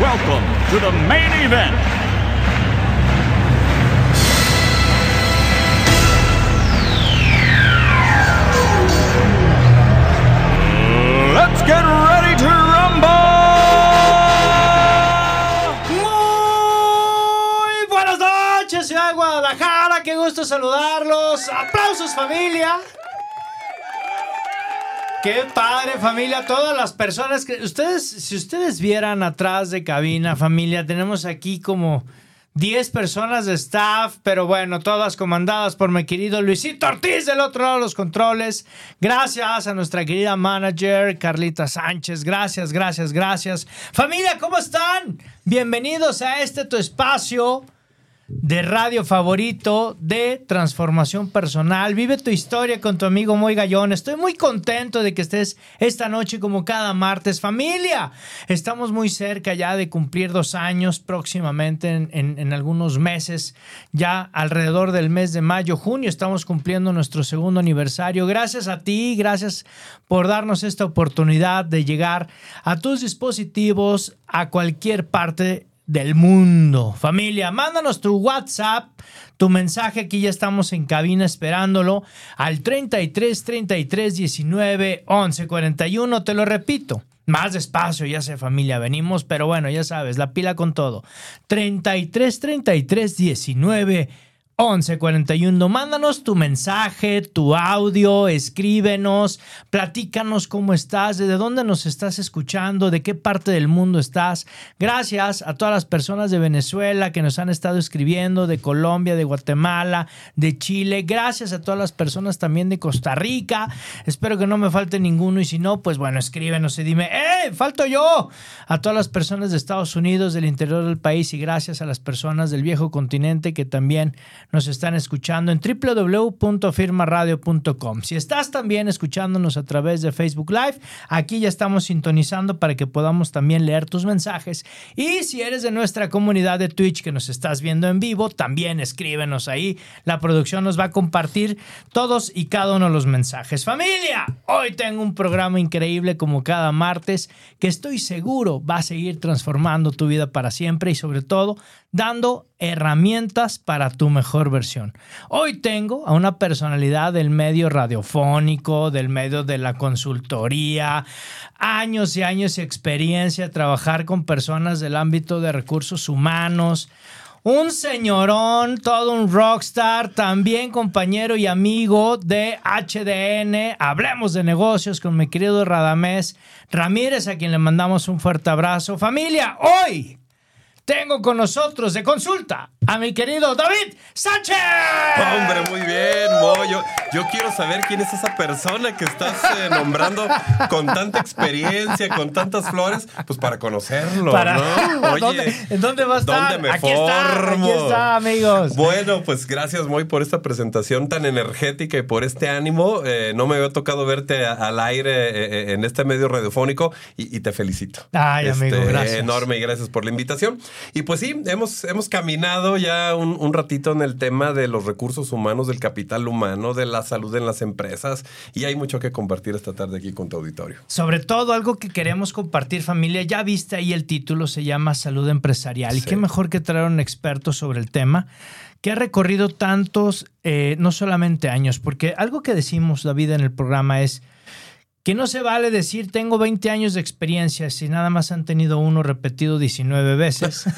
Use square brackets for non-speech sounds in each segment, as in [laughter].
welcome to the main event. Let's get ready to rumble! Muy buenas noches, ciudad de Guadalajara. Qué gusto saludarlos. Aplausos, familia. Qué padre, familia. Todas las personas que. Ustedes, si ustedes vieran atrás de cabina, familia, tenemos aquí como 10 personas de staff, pero bueno, todas comandadas por mi querido Luisito Ortiz del otro lado de los controles. Gracias a nuestra querida manager Carlita Sánchez. Gracias, gracias, gracias. Familia, ¿cómo están? Bienvenidos a este tu espacio de radio favorito de transformación personal. Vive tu historia con tu amigo Moy Gallón. Estoy muy contento de que estés esta noche como cada martes. Familia, estamos muy cerca ya de cumplir dos años próximamente en, en- algunos meses. Ya alrededor del mes de mayo, junio, estamos cumpliendo nuestro segundo aniversario. Gracias a ti, gracias por darnos esta oportunidad de llegar a tus dispositivos a cualquier parte del mundo. Familia, mándanos tu WhatsApp, tu mensaje. Aquí ya estamos en cabina esperándolo al 33 33 19 11 41. Te lo repito. Más despacio, ya sé familia, venimos, pero bueno, ya sabes, la pila con todo. 33 33 19 1141. Mándanos tu mensaje, tu audio, escríbenos, platícanos cómo estás, de dónde nos estás escuchando, de qué parte del mundo estás. Gracias a todas las personas de Venezuela que nos han estado escribiendo, de Colombia, de Guatemala, de Chile. Gracias a todas las personas también de Costa Rica. Espero que no me falte ninguno y si no, pues bueno, escríbenos y dime, ¡eh! ¡Falto yo! A todas las personas de Estados Unidos, del interior del país y gracias a las personas del viejo continente que también nos están escuchando en www.firmaradio.com. Si estás también escuchándonos a través de Facebook Live, aquí ya estamos sintonizando para que podamos también leer tus mensajes. Y si eres de nuestra comunidad de Twitch que nos estás viendo en vivo, también escríbenos ahí. La producción nos va a compartir todos y cada uno de los mensajes. Familia, hoy tengo un programa increíble como cada martes que estoy seguro va a seguir transformando tu vida para siempre y sobre todo dando herramientas para tu mejor versión. Hoy tengo a una personalidad del medio radiofónico, del medio de la consultoría, años y años de experiencia trabajar con personas del ámbito de recursos humanos. Un señorón, todo un rockstar, también compañero y amigo de HDN. Hablemos de negocios con mi querido Radamés Ramírez, a quien le mandamos un fuerte abrazo. Familia, hoy tengo con nosotros de consulta a mi querido David Sánchez. Hombre, muy bien, Mo. Yo, yo quiero saber quién es esa persona que estás eh, nombrando con tanta experiencia, con tantas flores, pues para conocerlo, Para- ¿no? [laughs] Oye, ¿Dónde, ¿en dónde va a estar? ¿dónde me aquí está, formo? aquí está, amigos. Bueno, pues gracias, Moy, por esta presentación tan energética y por este ánimo. Eh, no me había tocado verte al aire eh, en este medio radiofónico y, y te felicito. Este, Ay, amigo, gracias. Enorme y gracias por la invitación. Y pues sí, hemos, hemos caminado ya un, un ratito en el tema de los recursos humanos, del capital humano, de la salud en las empresas y hay mucho que compartir esta tarde aquí con tu auditorio. Sobre todo algo que queremos compartir familia, ya viste ahí el título, se llama Salud Empresarial. Y qué mejor que traer un experto sobre el tema que ha recorrido tantos, eh, no solamente años, porque algo que decimos, David, en el programa es que no se vale decir tengo 20 años de experiencia si nada más han tenido uno repetido 19 veces. [laughs]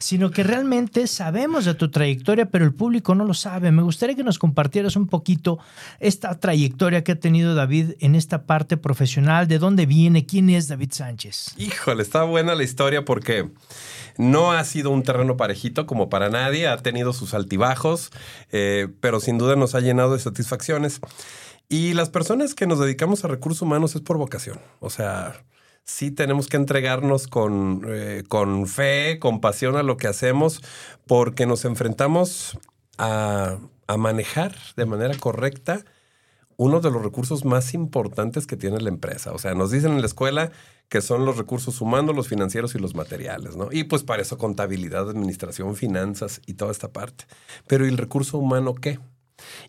sino que realmente sabemos de tu trayectoria, pero el público no lo sabe. Me gustaría que nos compartieras un poquito esta trayectoria que ha tenido David en esta parte profesional, de dónde viene, quién es David Sánchez. Híjole, está buena la historia porque no ha sido un terreno parejito como para nadie, ha tenido sus altibajos, eh, pero sin duda nos ha llenado de satisfacciones. Y las personas que nos dedicamos a recursos humanos es por vocación. O sea, sí tenemos que entregarnos con, eh, con fe, con pasión a lo que hacemos, porque nos enfrentamos a, a manejar de manera correcta uno de los recursos más importantes que tiene la empresa. O sea, nos dicen en la escuela que son los recursos humanos, los financieros y los materiales, ¿no? Y pues para eso contabilidad, administración, finanzas y toda esta parte. Pero ¿y el recurso humano qué?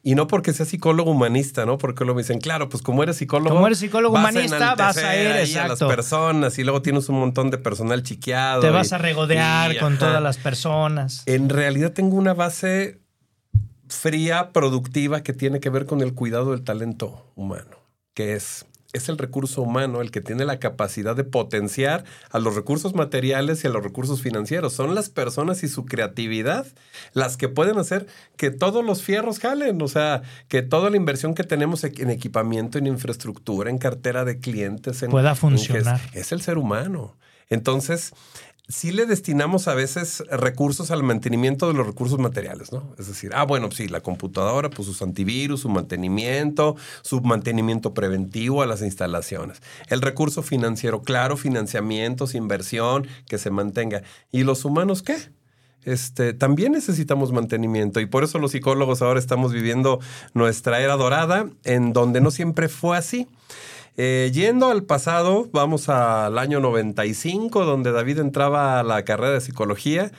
Y no porque sea psicólogo humanista, ¿no? Porque luego me dicen, claro, pues como eres psicólogo. Como eres psicólogo vas humanista, vas a ir a las personas y luego tienes un montón de personal chiqueado. Te y- vas a regodear y, con ajá. todas las personas. En realidad tengo una base fría, productiva, que tiene que ver con el cuidado del talento humano, que es, es el recurso humano el que tiene la capacidad de potenciar a los recursos materiales y a los recursos financieros. Son las personas y su creatividad las que pueden hacer que todos los fierros jalen, o sea, que toda la inversión que tenemos en equipamiento, en infraestructura, en cartera de clientes, en, Pueda en funcionar. es, es el ser humano. Entonces, sí le destinamos a veces recursos al mantenimiento de los recursos materiales, ¿no? Es decir, ah, bueno, sí, la computadora, pues sus antivirus, su mantenimiento, su mantenimiento preventivo a las instalaciones. El recurso financiero, claro, financiamientos, inversión, que se mantenga. ¿Y los humanos qué? Este, también necesitamos mantenimiento y por eso los psicólogos ahora estamos viviendo nuestra era dorada, en donde no siempre fue así. Eh, yendo al pasado, vamos al año 95, donde David entraba a la carrera de psicología,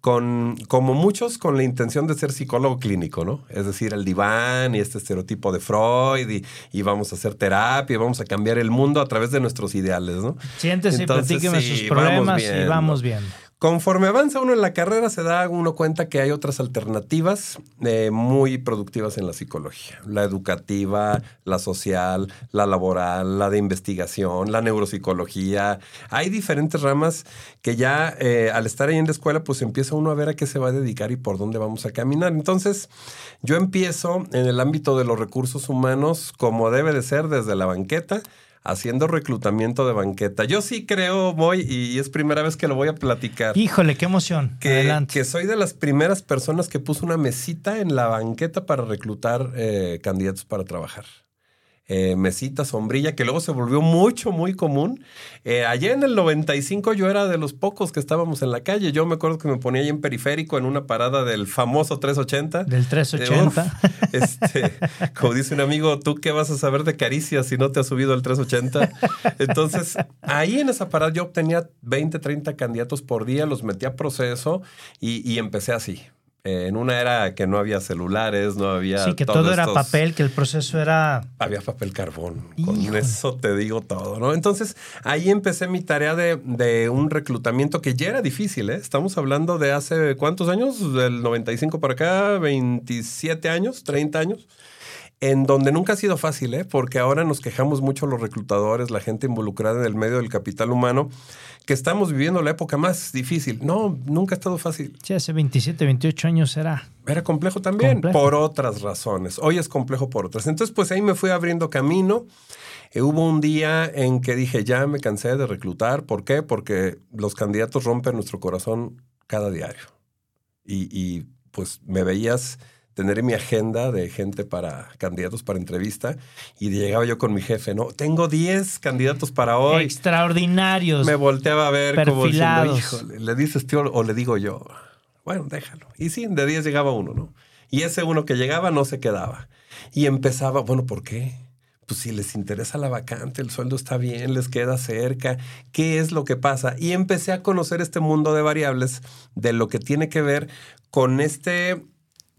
con, como muchos, con la intención de ser psicólogo clínico, ¿no? Es decir, el diván y este estereotipo de Freud, y, y vamos a hacer terapia, y vamos a cambiar el mundo a través de nuestros ideales, ¿no? Siéntese y Entonces, platíqueme sí, sus vamos problemas y vamos viendo. Conforme avanza uno en la carrera, se da uno cuenta que hay otras alternativas eh, muy productivas en la psicología. La educativa, la social, la laboral, la de investigación, la neuropsicología. Hay diferentes ramas que ya eh, al estar ahí en la escuela, pues empieza uno a ver a qué se va a dedicar y por dónde vamos a caminar. Entonces, yo empiezo en el ámbito de los recursos humanos como debe de ser desde la banqueta haciendo reclutamiento de banqueta. Yo sí creo, voy, y es primera vez que lo voy a platicar. Híjole, qué emoción. Que, Adelante. que soy de las primeras personas que puso una mesita en la banqueta para reclutar eh, candidatos para trabajar. Eh, mesita, sombrilla, que luego se volvió mucho, muy común. Eh, allá en el 95 yo era de los pocos que estábamos en la calle. Yo me acuerdo que me ponía ahí en periférico en una parada del famoso 380. Del 380. Eh, uf, este, [laughs] como dice un amigo, ¿tú qué vas a saber de caricias si no te has subido al 380? Entonces, ahí en esa parada yo obtenía 20, 30 candidatos por día, los metía a proceso y, y empecé así. Eh, en una era que no había celulares, no había. Sí, que todo era estos- papel, que el proceso era. Había papel carbón. Con eso te digo todo, ¿no? Entonces, ahí empecé mi tarea de, de un reclutamiento que ya era difícil, ¿eh? Estamos hablando de hace cuántos años? Del 95 para acá, 27 años, 30 años. En donde nunca ha sido fácil, ¿eh? Porque ahora nos quejamos mucho los reclutadores, la gente involucrada en el medio del capital humano, que estamos viviendo la época más difícil. No, nunca ha estado fácil. Sí, hace 27, 28 años era. Era complejo también, Complejo. por otras razones. Hoy es complejo por otras. Entonces, pues ahí me fui abriendo camino. Eh, hubo un día en que dije, ya me cansé de reclutar. ¿Por qué? Porque los candidatos rompen nuestro corazón cada diario. Y, y, pues me veías tener en mi agenda de gente para candidatos para entrevista y llegaba yo con mi jefe, ¿no? Tengo 10 candidatos para hoy. Extraordinarios. Me volteaba a ver como diciendo, Perfilados. híjole, le dices tío o le digo yo. Bueno, déjalo. Y sí, de 10 llegaba uno, ¿no? Y ese uno que llegaba no se quedaba. Y empezaba, bueno, ¿por qué? Pues si les interesa la vacante, el sueldo está bien, les queda cerca, ¿qué es lo que pasa? Y empecé a conocer este mundo de variables de lo que tiene que ver con este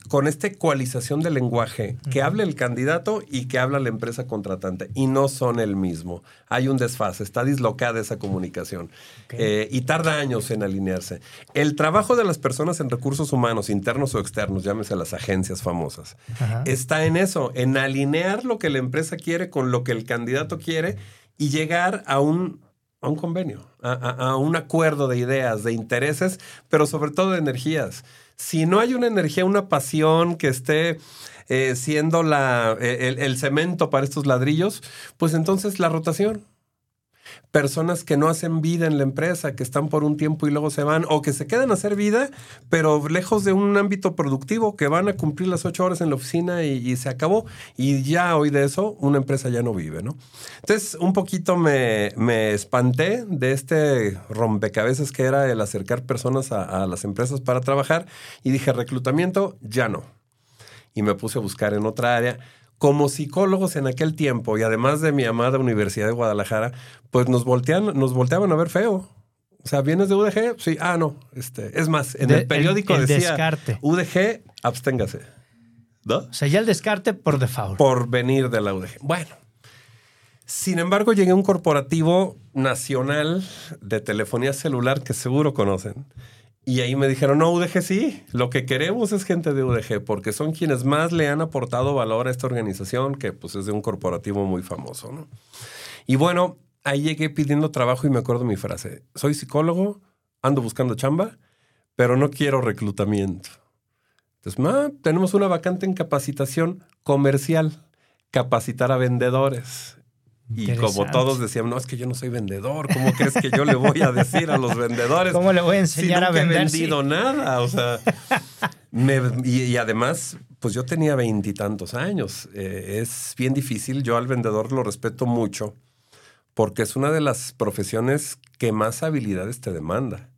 con esta ecualización del lenguaje que habla el candidato y que habla la empresa contratante y no son el mismo. Hay un desfase, está dislocada esa comunicación Eh, y tarda años en alinearse. El trabajo de las personas en recursos humanos, internos o externos, llámese las agencias famosas, está en eso, en alinear lo que la empresa quiere con lo que el candidato quiere y llegar a un, a un convenio, a, a- a un acuerdo de ideas, de intereses, pero sobre todo de energías. Si no hay una energía, una pasión que esté eh, siendo la, el, el cemento para estos ladrillos, pues entonces la rotación. Personas que no hacen vida en la empresa, que están por un tiempo y luego se van, o que se quedan a hacer vida, pero lejos de un ámbito productivo, que van a cumplir las ocho horas en la oficina y, se acabó. Y ya hoy de eso, una empresa ya no vive, ¿no? Entonces, un poquito me, me espanté de este rompecabezas que era el acercar personas a, a las empresas para trabajar y dije, reclutamiento, ya no. Y me puse a buscar en otra área como psicólogos en aquel tiempo, y además de mi amada Universidad de Guadalajara, pues nos, voltean, nos volteaban a ver feo. O sea, ¿vienes de UDG? Sí, ah, no. Este, es más, en el periódico decía descarte. UDG, absténgase. ¿No? O sea, ya el descarte por default. Por venir de la UDG. Bueno. Sin embargo, llegué a un corporativo nacional de telefonía celular que seguro conocen y ahí me dijeron, no, UDG sí, lo que queremos es gente de UDG, porque son quienes más le han aportado valor a esta organización, que pues es de un corporativo muy famoso, ¿no? Y bueno, ahí llegué pidiendo trabajo y me acuerdo mi frase, soy psicólogo, ando buscando chamba, pero no quiero reclutamiento. Entonces, tenemos una vacante en capacitación comercial, capacitar a vendedores. Y como todos decían, no, es que yo no soy vendedor, ¿cómo crees que yo le voy a decir a los vendedores? ¿Cómo le voy a enseñar a vender? No he vendido nada, o sea, y, además, pues yo tenía veintitantos años. Eh, es bien difícil, yo al vendedor lo respeto mucho, porque es una de las profesiones que más habilidades te demanda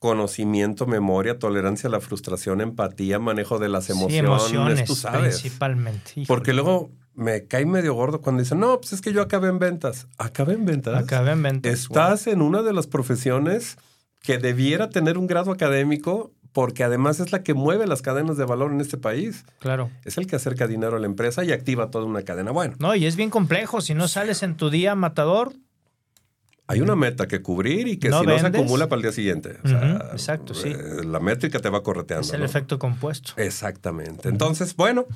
conocimiento, memoria, tolerancia a la frustración, empatía, manejo de las emociones, emociones tú sabes. Principalmente. Porque luego me cae medio gordo cuando dicen, no, pues es que yo acabé en ventas. Acabé en ventas. Acabé en ventas. Estás en una de las profesiones que debiera tener un grado académico porque además es la que mueve las cadenas de valor en este país. Claro. Es el que acerca dinero a la empresa y activa toda una cadena. Bueno. No, y es bien complejo. Si no sales en tu día matador, hay una meta que cubrir y que si no se acumula para el día siguiente. exacto, sí. Eh, la métrica te va correteando. Es el efecto compuesto. Exactamente. Entonces, bueno,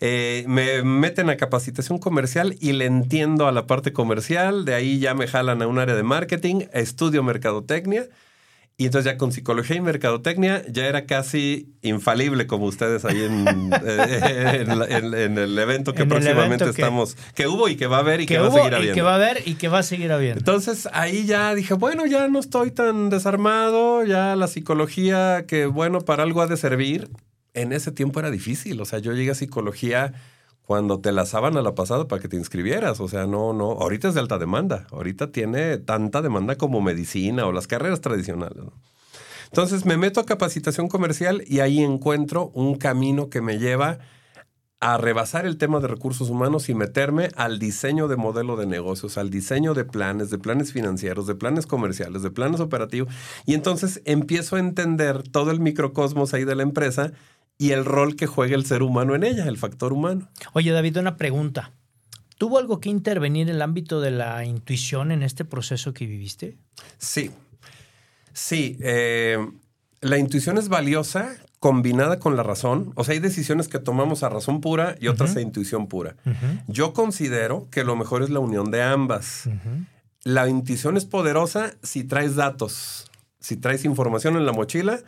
eh, me meten a capacitación comercial y le entiendo a la parte comercial. De ahí ya me jalan a un área de marketing, estudio mercadotecnia y entonces ya con psicología y mercadotecnia ya era casi infalible como ustedes ahí en, [laughs] en, el evento que próximamente estamos, que, hubo y que va a haber y que, va a seguir habiendo. Y que va a haber y que va a seguir habiendo. Entonces ahí ya dije, bueno, ya no estoy tan desarmado, ya la psicología que bueno, para algo ha de servir. En ese tiempo era difícil, o sea, yo llegué a psicología cuando te la a la pasada para que te inscribieras. O sea, no, no, ahorita es de alta demanda. Ahorita tiene tanta demanda como medicina o las carreras tradicionales. Entonces me meto a capacitación comercial y ahí encuentro un camino que me lleva a rebasar el tema de recursos humanos y meterme al diseño de modelo de negocios, al diseño de planes, de planes financieros, de planes comerciales, de planes operativos. Y entonces empiezo a entender todo el microcosmos ahí de la empresa y el rol que juega el ser humano en ella, el factor humano. Oye, David, una pregunta. ¿Tuvo algo que intervenir en el ámbito de la intuición en este proceso que viviste? Sí, sí. Eh, la intuición es valiosa combinada con la razón. O sea, hay decisiones que tomamos a razón pura y otras a intuición pura. Yo considero que lo mejor es la unión de ambas. La intuición es poderosa si traes datos, si traes información en la mochila,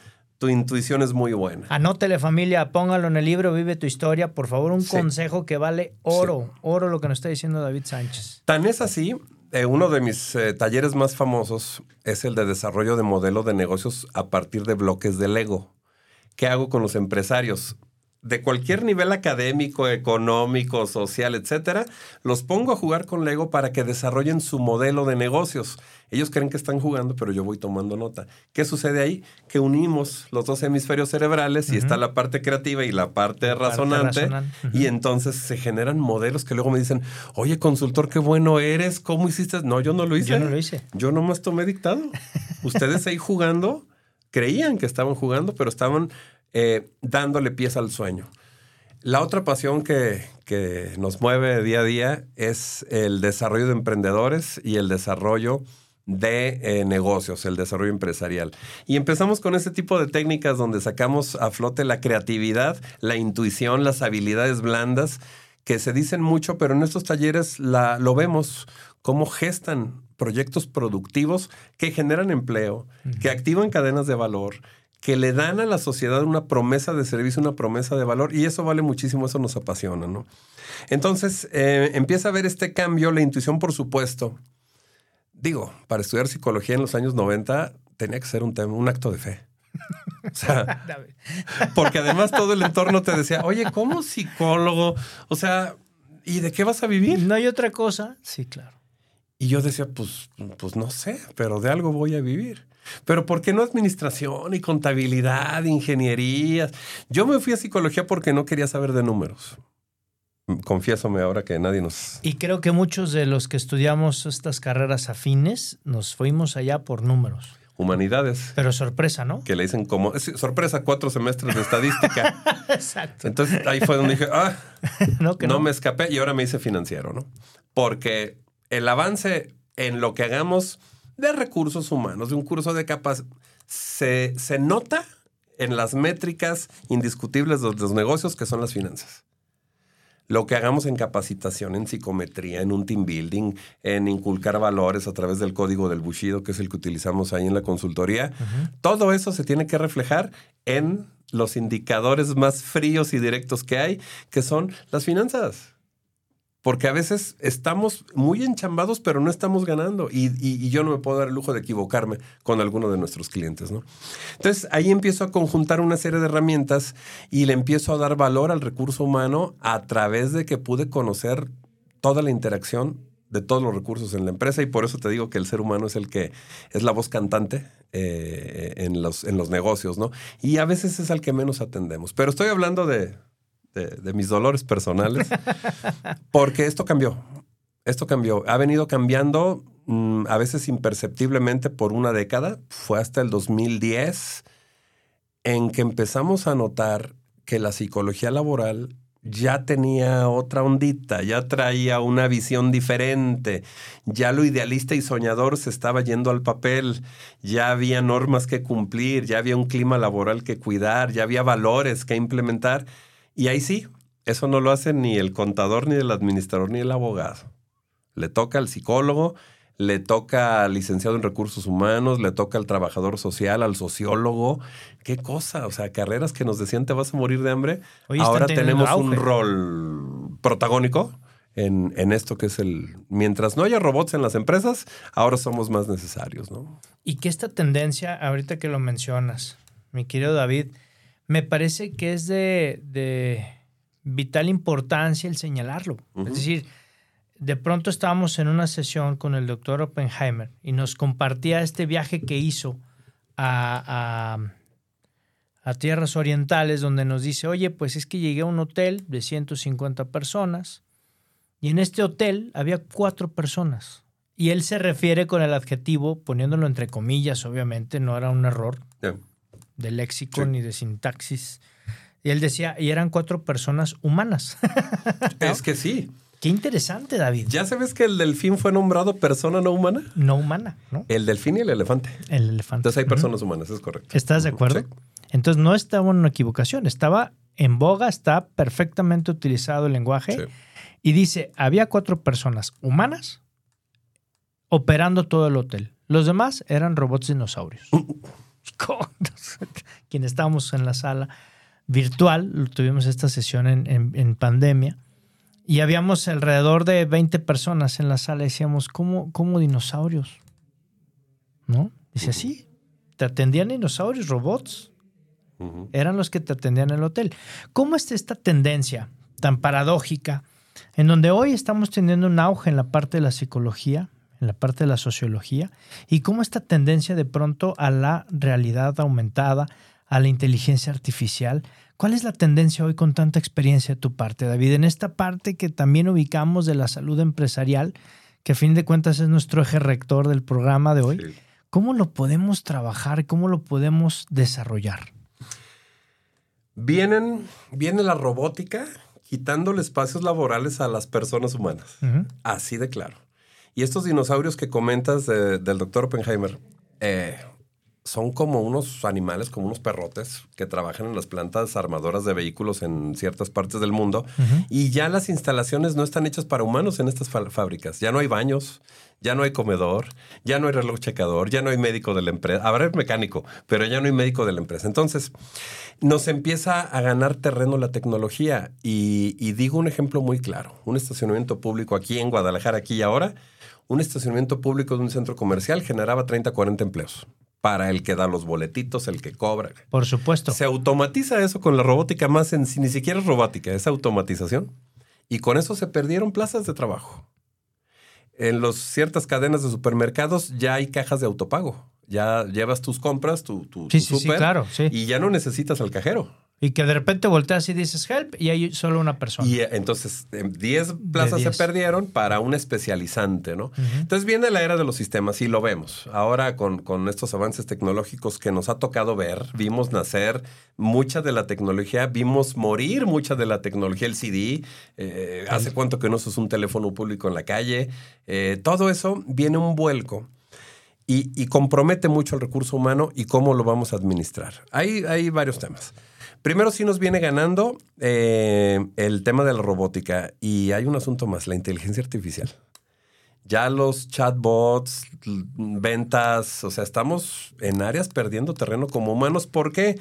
tu intuición es muy buena. Anótele familia, póngalo en el libro, vive tu historia. Por favor, un consejo que vale oro, oro lo que nos está diciendo David Sánchez. Tan es así, eh, uno de mis eh, talleres más famosos es el de desarrollo de modelo de negocios a partir de bloques de Lego. ¿Qué hago con los empresarios? De cualquier nivel académico, económico, social, etcétera, los pongo a jugar con Lego para que desarrollen su modelo de negocios. Ellos creen que están jugando, pero yo voy tomando nota. ¿Qué sucede ahí? Que unimos los dos hemisferios cerebrales y está la parte creativa y la parte razonante. Y entonces se generan modelos que luego me dicen, oye, consultor, qué bueno eres, ¿cómo hiciste? No, yo no lo hice. Yo no lo hice. Yo nomás tomé dictado. [laughs] Ustedes ahí jugando creían que estaban jugando, pero estaban eh, dándole pies al sueño. La otra pasión que, nos mueve día a día es el desarrollo de emprendedores y el desarrollo de eh, negocios, el desarrollo empresarial. Y empezamos con ese tipo de técnicas donde sacamos a flote la creatividad, la intuición, las habilidades blandas, que se dicen mucho, pero en estos talleres la, lo vemos, cómo gestan proyectos productivos que generan empleo, que activan cadenas de valor, que le dan a la sociedad una promesa de servicio, una promesa de valor, y eso vale muchísimo, eso nos apasiona, ¿no? Entonces, eh, empieza a ver este cambio, la intuición, por supuesto, digo, para estudiar psicología en los años 90 tenía que ser un, tema, un acto de fe. O sea, [laughs] porque además todo el entorno te decía, oye, ¿cómo psicólogo? O sea, ¿y de qué vas a vivir? ¿No hay otra cosa? Sí, claro. Y yo decía, pues, pues no sé, pero de algo voy a vivir. Pero ¿por qué no administración y contabilidad, ingenierías? Yo me fui a psicología porque no quería saber de números. Confiésome ahora que nadie nos... Y creo que muchos de los que estudiamos estas carreras afines nos fuimos allá por números. Humanidades. Pero sorpresa, ¿no? Que le dicen como, sorpresa, cuatro semestres de estadística. [laughs] Exacto. Entonces ahí fue donde dije, ah, [laughs] no, no, me escapé y ahora me hice financiero, ¿no? Porque el avance en lo que hagamos de recursos humanos, de un curso de capacidad, se, se nota en las métricas indiscutibles de los negocios que son las finanzas. Lo que hagamos en capacitación, en psicometría, en un team building, en inculcar valores a través del código del Bushido, que es el que utilizamos ahí en la consultoría, todo eso se tiene que reflejar en los indicadores más fríos y directos que hay, que son las finanzas porque a veces estamos muy enchambados, pero no estamos ganando. Y, yo no me puedo dar el lujo de equivocarme con alguno de nuestros clientes, ¿no? Entonces ahí empiezo a conjuntar una serie de herramientas y le empiezo a dar valor al recurso humano a través de que pude conocer toda la interacción de todos los recursos en la empresa y por eso te digo que el ser humano es el que es la voz cantante eh, en, los, en los negocios, ¿no? Y a veces es al que menos atendemos. Pero estoy hablando de, de, mis dolores personales, porque esto cambió. Esto cambió. Ha venido cambiando mm, a veces imperceptiblemente por una década. Fue hasta el 2010 en que empezamos a notar que la psicología laboral ya tenía otra ondita, ya traía una visión diferente, ya lo idealista y soñador se estaba yendo al papel, ya había normas que cumplir, ya había un clima laboral que cuidar, ya había valores que implementar y ahí sí, eso no lo hace ni el contador, ni el administrador, ni el abogado. Le toca al psicólogo, le toca al licenciado en recursos humanos, le toca al trabajador social, al sociólogo. Qué cosa, o sea, carreras que nos decían te vas a morir de hambre. Ahora tenemos un rol protagónico en, en, esto que es el... Mientras no haya robots en las empresas, ahora somos más necesarios, ¿no? Y que esta tendencia, ahorita que lo mencionas, mi querido David, me parece que es de, vital importancia el señalarlo. Es decir, de pronto estábamos en una sesión con el doctor Oppenheimer y nos compartía este viaje que hizo a, a, tierras orientales donde nos dice, oye, pues es que llegué a un hotel de 150 personas y en este hotel había cuatro personas. Y él se refiere con el adjetivo, poniéndolo entre comillas, obviamente, no era un error de léxico ni de sintaxis. Y él decía, y eran cuatro personas humanas. [laughs] Es que sí. Qué interesante, David. ¿Ya sabes que el delfín fue nombrado persona no humana? No humana, ¿no? El delfín y el elefante. El elefante. Entonces hay personas humanas, es correcto. ¿Estás de acuerdo? Entonces no estaba en una equivocación, estaba en boga, está perfectamente utilizado el lenguaje. Y dice, había cuatro personas humanas operando todo el hotel. Los demás eran robots dinosaurios. [laughs] [laughs] quienes estábamos en la sala virtual, tuvimos esta sesión en, pandemia, y habíamos alrededor de 20 personas en la sala y decíamos, ¿cómo, cómo dinosaurios? ¿No? Dice, sí, te atendían dinosaurios, robots. Eran los que te atendían en el hotel. ¿Cómo está esta tendencia tan paradójica en donde hoy estamos teniendo un auge en la parte de la psicología, en la parte de la sociología y cómo esta tendencia de pronto a la realidad aumentada, a la inteligencia artificial. ¿Cuál es la tendencia hoy con tanta experiencia de tu parte, David? En esta parte que también ubicamos de la salud empresarial, que a fin de cuentas es nuestro eje rector del programa de hoy, ¿cómo lo podemos trabajar? ¿Cómo lo podemos desarrollar? Vienen, viene la robótica quitándole espacios laborales a las personas humanas. Así de claro. Y estos dinosaurios que comentas del doctor Oppenheimer, eh, son como unos animales, como unos perrotes que trabajan en las plantas armadoras de vehículos en ciertas partes del mundo y ya las instalaciones no están hechas para humanos en estas fábricas. Ya no hay baños, ya no hay comedor, ya no hay reloj checador, ya no hay médico de la empresa. Habrá mecánico, pero ya no hay médico de la empresa. Entonces, nos empieza a ganar terreno la tecnología y, y digo un ejemplo muy claro. Un estacionamiento público aquí en Guadalajara, aquí y ahora, un estacionamiento público de un centro comercial generaba 30, 40 empleos para el que da los boletitos, el que cobra. Por supuesto. Se automatiza eso con la robótica más en ni siquiera es robótica, es automatización. Y con eso se perdieron plazas de trabajo. En los, ciertas cadenas de supermercados ya hay cajas de autopago. Ya llevas tus compras, tu, tu, sí, sí, claro, y ya no necesitas al cajero. Y que de repente volteas y dices help y hay solo una persona. Y eh, entonces 10 em, plazas se perdieron para un especializante, ¿no? Entonces viene la era de los sistemas y lo vemos. Ahora con, con, estos avances tecnológicos que nos ha tocado ver, vimos nacer mucha de la tecnología, vimos morir mucha de la tecnología, el CD, eh, hace cuánto que no usas un teléfono público en la calle, eh, todo eso viene un vuelco. Y, compromete mucho el recurso humano y cómo lo vamos a administrar. Hay, hay varios temas. Primero sí nos viene ganando eh, el tema de la robótica y hay un asunto más, la inteligencia artificial. Ya los chatbots, ventas, o sea, estamos en áreas perdiendo terreno como humanos. ¿Por qué?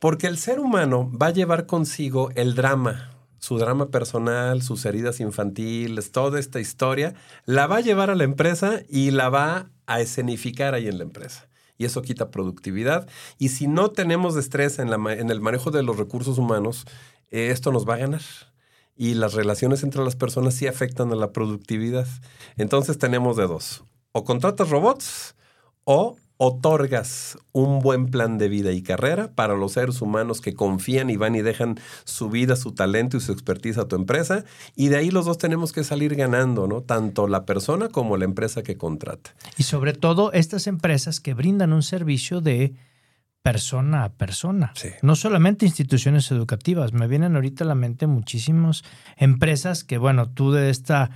Porque el ser humano va a llevar consigo el drama, su drama personal, sus heridas infantiles, toda esta historia, la va a llevar a la empresa y la va a escenificar ahí en la empresa y eso quita productividad. Y si no tenemos estrés en, la, en el manejo de los recursos humanos, eh, esto nos va a ganar. Y las relaciones entre las personas sí afectan a la productividad. Entonces tenemos de dos. O contratas robots o otorgas un buen plan de vida y carrera para los seres humanos que confían y van y dejan su vida, su talento y su expertise a tu empresa. Y de ahí los dos tenemos que salir ganando, ¿no? Tanto la persona como la empresa que contrata. Y sobre todo estas empresas que brindan un servicio de persona a persona. No solamente instituciones educativas. Me vienen ahorita a la mente muchísimas empresas que, bueno, tú de esta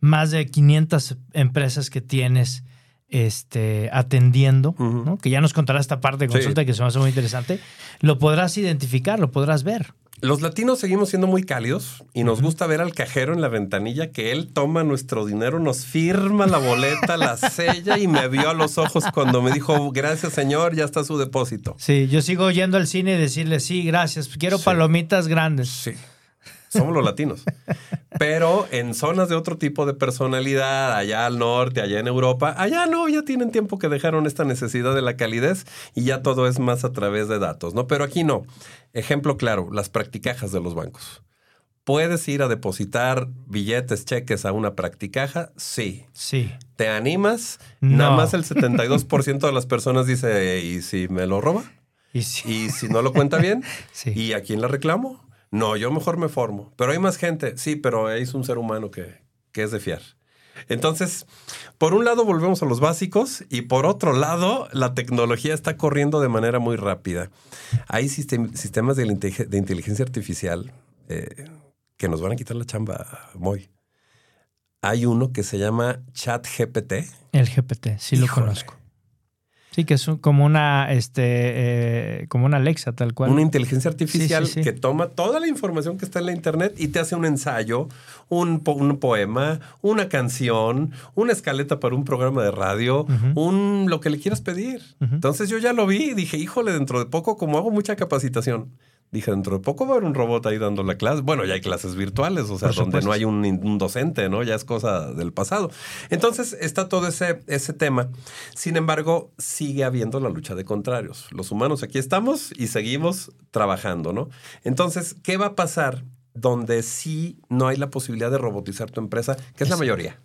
más de 500 empresas que tienes, este, atendiendo, que ya nos contará esta parte de consulta que se me hace muy interesante, lo podrás identificar, lo podrás ver. Los latinos seguimos siendo muy cálidos y nos gusta ver al cajero en la ventanilla que él toma nuestro dinero, nos firma la boleta, la [laughs] sella y me vio a los ojos cuando me dijo, gracias señor, ya está su depósito. Sí, yo sigo yendo al cine y decirle, sí, gracias, quiero palomitas grandes. Sí. Somos los latinos. Pero en zonas de otro tipo de personalidad, allá al norte, allá en Europa, allá no, ya tienen tiempo que dejaron esta necesidad de la calidez y ya todo es más a través de datos, ¿no? Pero aquí no. Ejemplo claro, las practicajas de los bancos. ¿Puedes ir a depositar billetes, cheques a una practicaja? Sí. Sí. ¿Te animas? Nada más el 72% de las personas dice, ¿y si me lo roba? ¿Y si, ¿Y si no lo cuenta bien? [laughs] sí. ¿Y a quién la reclamo? No, yo mejor me formo. Pero hay más gente. Sí, pero es un ser humano que, es de fiar. Entonces, por un lado volvemos a los básicos y por otro lado la tecnología está corriendo de manera muy rápida. Hay sistemas de, inteligencia artificial eh, que nos van a quitar la chamba muy. Hay uno que se llama ChatGPT. El GPT, sí lo conozco. Sí, que es como una, este, eh, como una Alexa, tal cual. Una inteligencia artificial que toma toda la información que está en la internet y te hace un ensayo, un, un poema, una canción, una escaleta para un programa de radio, un lo que le quieras pedir. Entonces yo ya lo vi y dije, híjole, dentro de poco, como hago mucha capacitación, Dije, dentro de poco va a haber un robot ahí dando la clase. Bueno, ya hay clases virtuales, o sea, donde no hay un, docente, ¿no? Ya es cosa del pasado. Entonces está todo ese, ese tema. Sin embargo, sigue habiendo la lucha de contrarios. Los humanos aquí estamos y seguimos trabajando, ¿no? Entonces, ¿qué va a pasar donde sí no hay la posibilidad de robotizar tu empresa, que es la mayoría?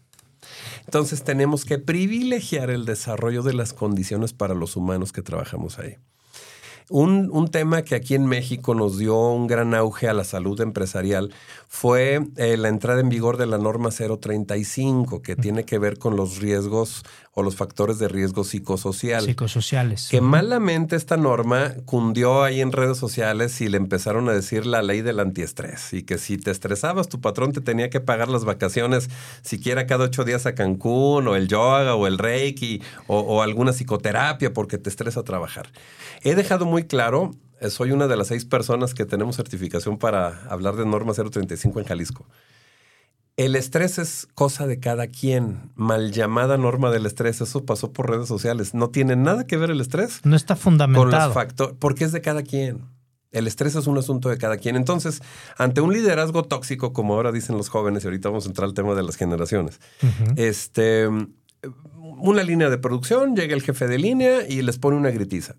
Entonces tenemos que privilegiar el desarrollo de las condiciones para los humanos que trabajamos ahí. Un, tema que aquí en México nos dio un gran auge a la salud empresarial fue eh, la entrada en vigor de la norma 035, que tiene que ver con los riesgos o los factores de riesgo psicosocial. Psicosociales. Que malamente esta norma cundió ahí en redes sociales y le empezaron a decir la ley del antiestrés. Y que si te estresabas, tu patrón te tenía que pagar las vacaciones siquiera cada ocho días a Cancún, o el yoga, o el reiki, o, o alguna psicoterapia porque te estresa trabajar. He dejado muy claro, eh, soy una de las seis personas que tenemos certificación para hablar de norma 035 en Jalisco. El estrés es cosa de cada quien. Mal llamada norma del estrés. Eso pasó por redes sociales. No tiene nada que ver el estrés No está con fundamentado. los factores, porque es de cada quien. El estrés es un asunto de cada quien. Entonces, ante un liderazgo tóxico, como ahora dicen los jóvenes, y ahorita vamos a entrar al tema de las generaciones, este, una línea de producción, llega el jefe de línea y les pone una gritiza.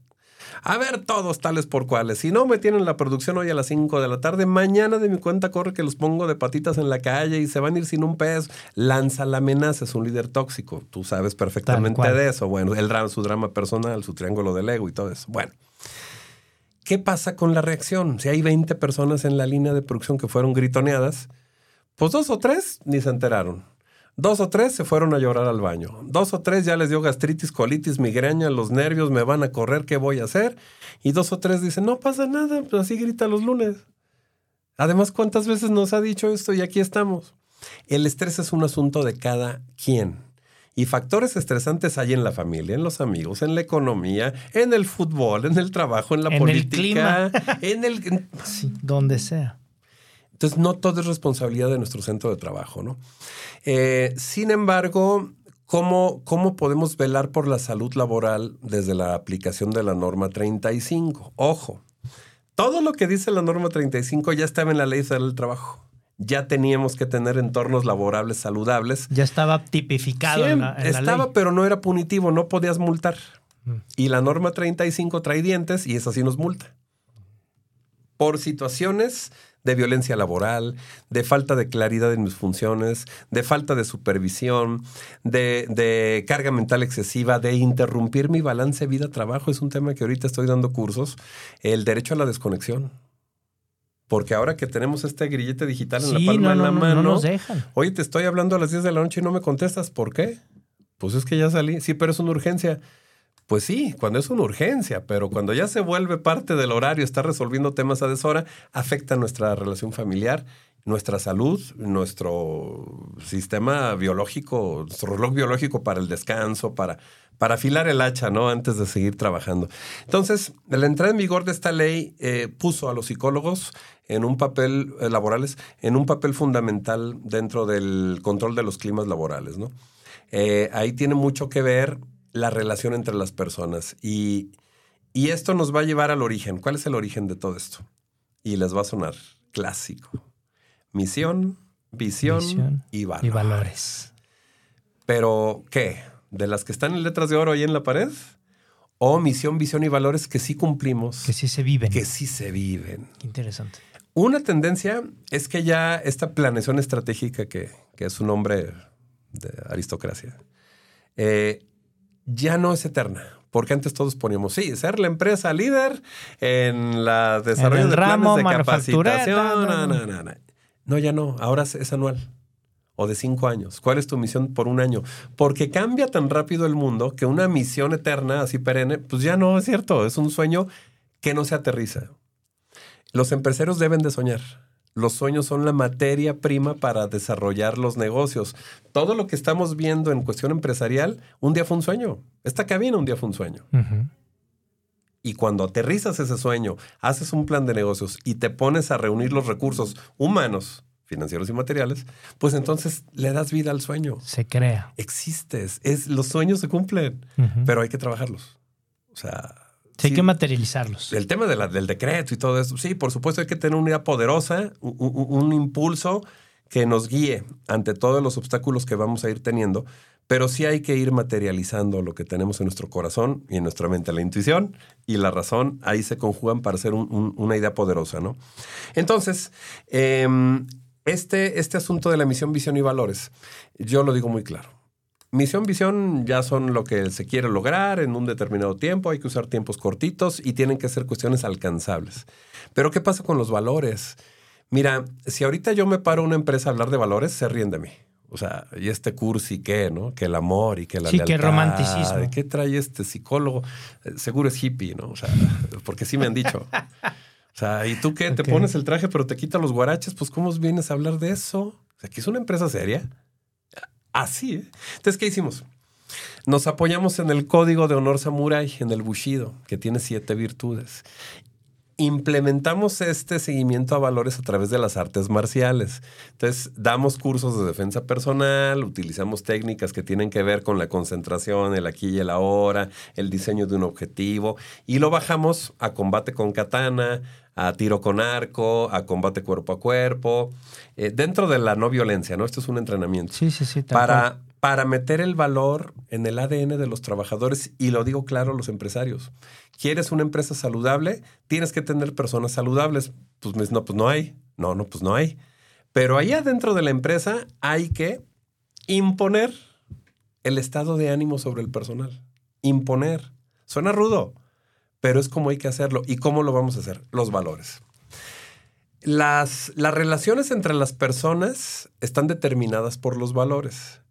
A ver, todos tales por cuales. Si no me tienen la producción hoy a las 5 de la tarde, mañana de mi cuenta corre que los pongo de patitas en la calle y se van a ir sin un peso. Lanza la amenaza, es un líder tóxico. Tú sabes perfectamente de eso. Bueno, el drama, su drama personal, su triángulo del ego y todo eso. Bueno. ¿Qué pasa con la reacción? Si hay 20 personas en la línea de producción que fueron gritoneadas, pues dos o tres ni se enteraron. Dos o tres se fueron a llorar al baño. Dos o tres ya les dio gastritis, colitis, migraña, los nervios me van a correr, ¿qué voy a hacer? Y dos o tres dicen, no pasa nada, pues así grita los lunes. Además, ¿cuántas veces nos ha dicho esto y aquí estamos? El estrés es un asunto de cada quien. Y factores estresantes hay en la familia, en los amigos, en la economía, en el fútbol, en el trabajo, en la En el política, en el... Sí, donde sea. Entonces, no todo es responsabilidad de nuestro centro de trabajo, ¿no? Eh, sin embargo, ¿cómo, ¿cómo podemos velar por la salud laboral desde la aplicación de la norma 35? Ojo, todo lo que dice la norma 35 ya estaba en la ley federal del trabajo. Ya teníamos que tener entornos laborables saludables. Ya estaba tipificado en la, en la estaba, ley. pero no era punitivo, no podías multar. Y la norma 35 trae dientes y esa sí nos multa. Por situaciones de violencia laboral, de falta de claridad en mis funciones, de falta de supervisión, de, de carga mental excesiva, de interrumpir mi balance vida-trabajo. Es un tema que ahorita estoy dando cursos. El derecho a la desconexión. Porque ahora que tenemos este grillete digital en Sí, la palma de no, la no, mano, no nos dejan. Oye, te estoy hablando a las 10 de la noche y no me contestas. ¿Por qué? Pues es que ya salí. Sí, pero es una urgencia. Pues sí, cuando es una urgencia, pero cuando ya se vuelve parte del horario, está resolviendo temas a deshora, afecta nuestra relación familiar, nuestra salud, nuestro sistema biológico, nuestro reloj biológico para el descanso, para, para afilar el hacha, ¿no? Antes de seguir trabajando. Entonces, la entrada en vigor de esta ley eh, puso a los psicólogos en un papel eh, laborales, en un papel fundamental dentro del control de los climas laborales, ¿no? Eh, ahí tiene mucho que ver la relación entre las personas y, y esto nos va a llevar al origen. ¿Cuál es el origen de todo esto? Y les va a sonar clásico. Misión, visión, y valores. Y valores. Pero, ¿qué? ¿De las que están en letras de oro ahí en la pared? ¿O misión, visión y valores que sí cumplimos? Que sí se viven. que sí se viven. Qué interesante. Una tendencia es que ya esta planeación estratégica, que, que es un nombre de aristocracia, eh, ya no es eterna. Porque antes todos poníamos, sí, ser la empresa líder en la desarrollo el de ramo, planes de capacitación. no, No, ya no. Ahora es, es anual. O de cinco años. ¿Cuál es tu misión por un año? Porque cambia tan rápido el mundo que una misión eterna, así perenne, pues ya no es cierto. Es un sueño que no se aterriza. Los empresarios deben de soñar. Los sueños son la materia prima para desarrollar los negocios. Todo lo que estamos viendo en cuestión empresarial, un día fue un sueño. Esta cabina un día fue un sueño. Y cuando aterrizas ese sueño, haces un plan de negocios y te pones a reunir los recursos humanos, financieros y materiales, pues entonces le das vida al sueño. Se crea. Existes. Es, los sueños se cumplen, pero hay que trabajarlos. O sea... Sí, hay que materializarlos. el tema de la- del decreto y todo eso, sí, por supuesto hay que tener una idea poderosa, un, un- impulso que nos guíe ante todos los obstáculos que vamos a ir teniendo, pero sí hay que ir materializando lo que tenemos en nuestro corazón y en nuestra mente. La intuición y la razón ahí se conjugan para hacer un- un- una idea poderosa, ¿no? Entonces, em, este, este asunto de la misión, visión y valores, yo lo digo muy claro. Misión, visión ya son lo que se quiere lograr en un determinado tiempo, hay que usar tiempos cortitos y tienen que ser cuestiones alcanzables. Pero ¿qué pasa con los valores? Mira, si ahorita yo me paro a una empresa a hablar de valores, se ríen de mí. O sea, y este cursi qué, ¿no? Que el amor y que la Sí, que lealtad. romanticismo. ¿Qué trae este psicólogo? Eh, Seguro es hippie, ¿no? O sea, [laughs] porque sí me han dicho. O sea, ¿y tú qué? Te pones el traje pero te quitas los guaraches, pues ¿cómo vienes a hablar de eso? O sea, que es una empresa seria. Así, ¿eh? Entonces, ¿qué hicimos? Nos apoyamos en el código de honor samurái, en el Bushido, que tiene siete virtudes. Implementamos este seguimiento a valores a través de las artes marciales. Entonces, damos cursos de defensa personal, utilizamos técnicas que tienen que ver con la concentración, el aquí y el ahora, el diseño de un objetivo, y lo bajamos a combate con katana, a tiro con arco, a combate cuerpo a cuerpo, eh, dentro de la no violencia, ¿no? Esto es un entrenamiento Sí, sí, sí. para, para meter el valor en el ADN de los trabajadores y lo digo claro los empresarios. ¿Quieres una empresa saludable? Tienes que tener personas saludables. Pues dicen, no, pues no hay. No, no, pues no hay. Pero ahí adentro de la empresa hay que imponer el estado de ánimo sobre el personal. Imponer. Suena rudo, pero es como hay que hacerlo. ¿Y cómo lo vamos a hacer? Los valores. Las, las relaciones entre las personas están determinadas por los valores.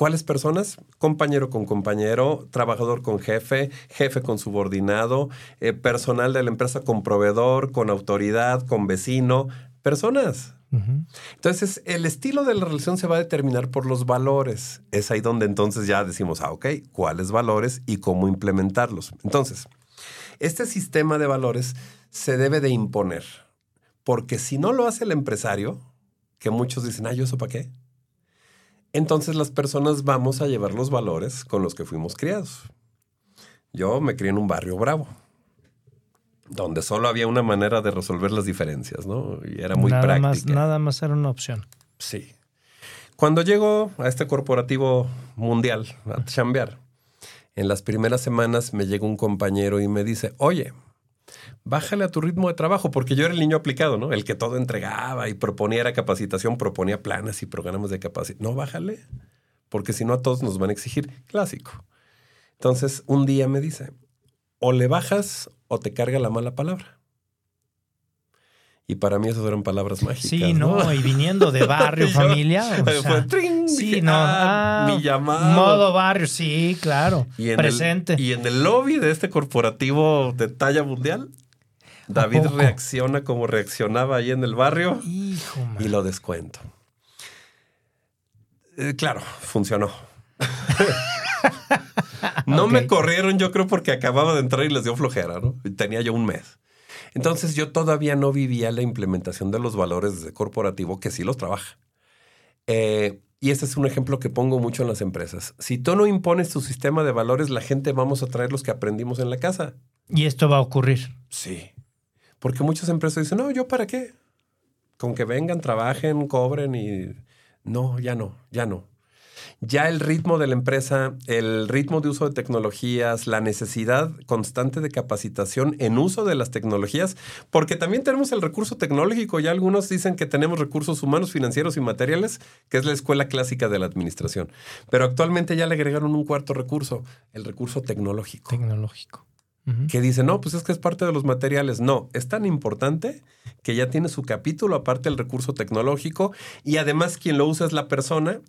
¿Cuáles personas? Compañero con compañero, trabajador con jefe, jefe con subordinado, eh, personal de la empresa con proveedor, con autoridad, con vecino, personas. Entonces, el estilo de la relación se va a determinar por los valores. Es ahí donde entonces ya decimos, ah, ok, cuáles valores y cómo implementarlos. Entonces, este sistema de valores se debe de imponer, porque si no lo hace el empresario, que muchos dicen, ah, ¿yo eso para qué? Entonces las personas vamos a llevar los valores con los que fuimos criados. Yo me crié en un barrio bravo, donde solo había una manera de resolver las diferencias, ¿no? Y era muy nada práctica. Más, nada más era una opción. Sí. Cuando llego a este corporativo mundial a chambear, en las primeras semanas me llega un compañero y me dice, oye, bájale a tu ritmo de trabajo, porque yo era el niño aplicado, ¿no? El que todo entregaba y proponía era capacitación, proponía planes y programas de capacitación. No, bájale, porque si no a todos nos van a exigir. Clásico. Entonces, un día me dice, o le bajas o te carga la mala palabra. Y para mí esas eran palabras mágicas. Sí, no, y viniendo de [laughs] barrio, familia. o Fue sea, tring, sí, dije, no. ah, ah, mi llamado. Modo barrio, sí, claro. Y en Presente. El, y en el lobby de este corporativo de talla mundial, David reacciona como reaccionaba ahí en el barrio Hijo, y lo descuento. Eh, claro, funcionó. [laughs] no me corrieron, yo creo, porque acababa de entrar y les dio flojera, ¿no? Tenía yo un mes. Entonces yo todavía no vivía la implementación de los valores de corporativo, que sí los trabaja. Eh, y este es un ejemplo que pongo mucho en las empresas. Si tú no impones tu sistema de valores, la gente vamos a traer los que aprendimos en la casa. Y esto va a ocurrir. Sí. Porque muchas empresas dicen, no, ¿yo para qué? Con que vengan, trabajen, cobren y... No, ya no, ya no. Ya el ritmo de la empresa, el ritmo de uso de tecnologías, la necesidad constante de capacitación en uso de las tecnologías, porque también tenemos el recurso tecnológico. Ya algunos dicen que tenemos recursos humanos, financieros y materiales, que es la escuela clásica de la administración. Pero actualmente ya le agregaron un cuarto recurso, el recurso tecnológico Tecnológico. Que dice, no, pues es que es parte de los materiales. No, es tan importante que ya tiene su capítulo aparte del recurso tecnológico y además quien lo usa es la persona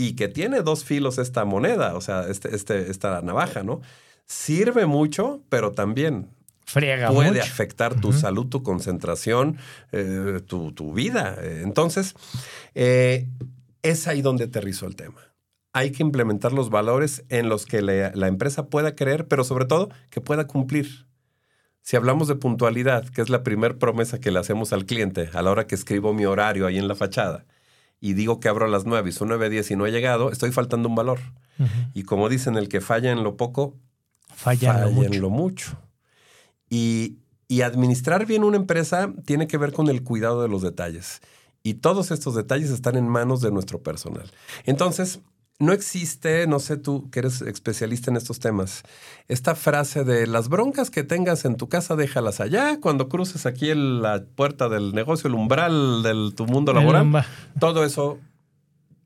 y que tiene dos filos esta moneda, o sea, este, este, esta navaja, ¿no? Sirve mucho, pero también Friega puede mucho. afectar tu salud, tu concentración, eh, tu, tu vida. Eh, Entonces, eh, es ahí donde aterrizó el tema. Hay que implementar los valores en los que la, la empresa pueda creer, pero sobre todo que pueda cumplir. Si hablamos de puntualidad, que es la primera promesa que le hacemos al cliente a la hora que escribo mi horario ahí en la fachada y digo que abro a las 9 y son 9 a 10 y no he llegado, estoy faltando un valor. Y como dicen, el que falla en lo poco, falla mucho. en lo mucho. Y, y administrar bien una empresa tiene que ver con el cuidado de los detalles. Y todos estos detalles están en manos de nuestro personal. Entonces, no existe, no sé tú que eres especialista en estos temas, esta frase de las broncas que tengas en tu casa, déjalas allá. Cuando cruces aquí en la puerta del negocio, el umbral de tu mundo laboral, todo eso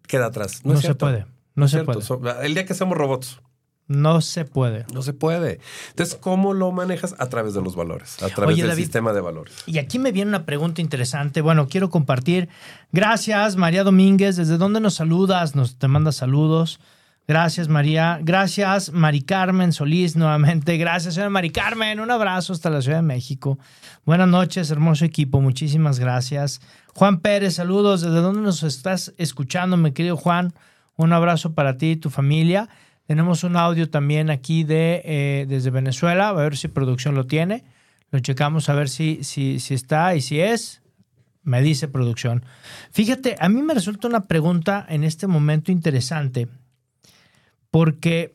queda atrás. No, No, es se puede. No, se cierto. puede. El día que somos robots, No se puede. No se puede. Entonces, ¿cómo lo manejas? A través de los valores, a través Oye, del David, sistema de valores. Y aquí me viene una pregunta interesante. Bueno, quiero compartir. Gracias, María Domínguez. ¿Desde dónde nos saludas? Nos te manda saludos. Gracias, María. Gracias, Mari Carmen Solís, nuevamente. Gracias, señora Mari Carmen. Un abrazo hasta la Ciudad de México. Buenas noches, hermoso equipo. Muchísimas gracias. Juan Pérez, saludos. ¿Desde dónde nos estás escuchando, mi querido Juan? Un abrazo para ti y tu familia. Tenemos un audio también aquí de, eh, desde Venezuela. A ver si producción lo tiene. Lo checamos a ver si, si, si está y si es. Me dice producción. Fíjate, a mí me resulta una pregunta en este momento interesante. Porque,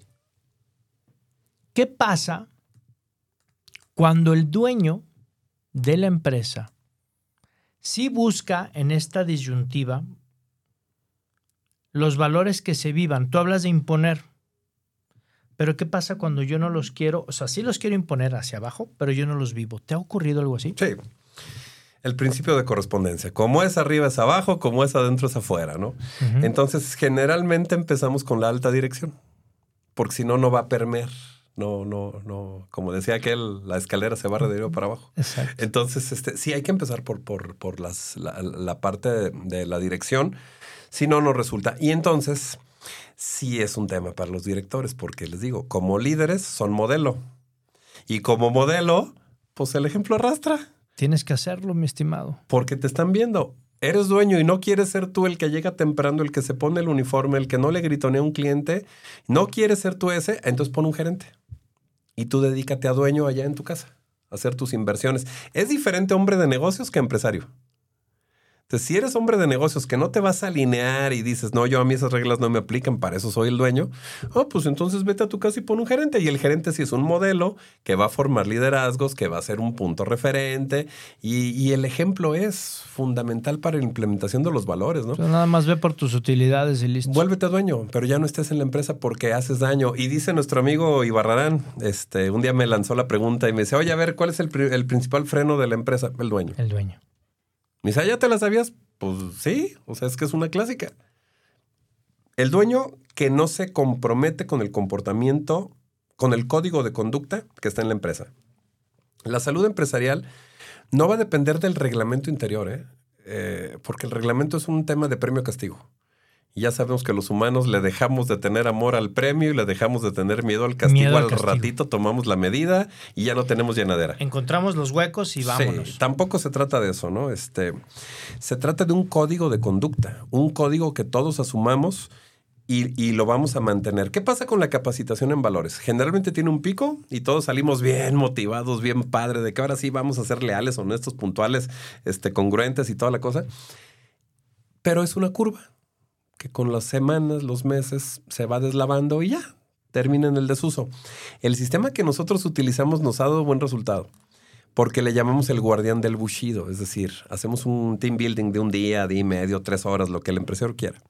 ¿qué pasa cuando el dueño de la empresa sí busca en esta disyuntiva los valores que se vivan? Tú hablas de imponer. Pero ¿qué pasa cuando yo no los quiero? O sea, sí los quiero imponer hacia abajo, pero yo no los vivo. ¿Te ha ocurrido algo así? Sí. El principio de correspondencia. Como es arriba es abajo, como es adentro es afuera, ¿no? Entonces, generalmente empezamos con la alta dirección, porque si no, no va a permear. No, no, no. Como decía aquel, la escalera se barre de arriba para abajo. Exacto. Entonces, este, sí hay que empezar por, por, por las, la, la parte de, de la dirección. Si no, no resulta. Y entonces, sí es un tema para los directores, porque les digo, como líderes son modelo. Y como modelo, pues el ejemplo arrastra. Tienes que hacerlo, mi estimado. Porque te están viendo. Eres dueño y no quieres ser tú el que llega temprano, el que se pone el uniforme, el que no le gritonea a un cliente. No quieres ser tú ese, entonces pon un gerente. Y tú dedícate a dueño allá en tu casa, a hacer tus inversiones. Es diferente hombre de negocios que empresario. Entonces, si eres hombre de negocios que no te vas a alinear y dices, no, yo a mí esas reglas no me aplican, para eso soy el dueño, oh, pues entonces vete a tu casa y pon un gerente. Y el gerente sí es un modelo que va a formar liderazgos, que va a ser un punto referente. Y, y el ejemplo es fundamental para la implementación de los valores, ¿no? O sea, nada más ve por tus utilidades y listo. Vuélvete dueño, pero ya no estés en la empresa porque haces daño. Y dice nuestro amigo Ibarrarán, este, un día me lanzó la pregunta y me dice, oye, a ver, ¿cuál es el, el principal freno de la empresa? El dueño. El dueño. Me dice, "¿Ah, ¿ya te la sabías? Pues sí, o sea, es que es una clásica. El dueño que no se compromete con el comportamiento, con el código de conducta que está en la empresa. La salud empresarial no va a depender del reglamento interior, ¿eh? Eh, porque el reglamento es un tema de premio-castigo. Y ya sabemos que los humanos le dejamos de tener amor al premio y le dejamos de tener miedo al castigo. Miedo al al castigo. ratito tomamos la medida y ya no tenemos llenadera. Encontramos los huecos y vámonos. Sí, tampoco se trata de eso, ¿no? Este, se trata de un código de conducta, un código que todos asumamos y, y lo vamos a mantener. ¿Qué pasa con la capacitación en valores? Generalmente tiene un pico y todos salimos bien motivados, bien padre, de que ahora sí vamos a ser leales, honestos, puntuales, este, congruentes y toda la cosa. Pero es una curva que con las semanas, los meses, se va deslavando y ya, termina en el desuso. El sistema que nosotros utilizamos nos ha dado buen resultado porque le llamamos el guardián del bushido, es decir, hacemos un team building de un día, día y medio, tres horas, lo que el empresario quiera.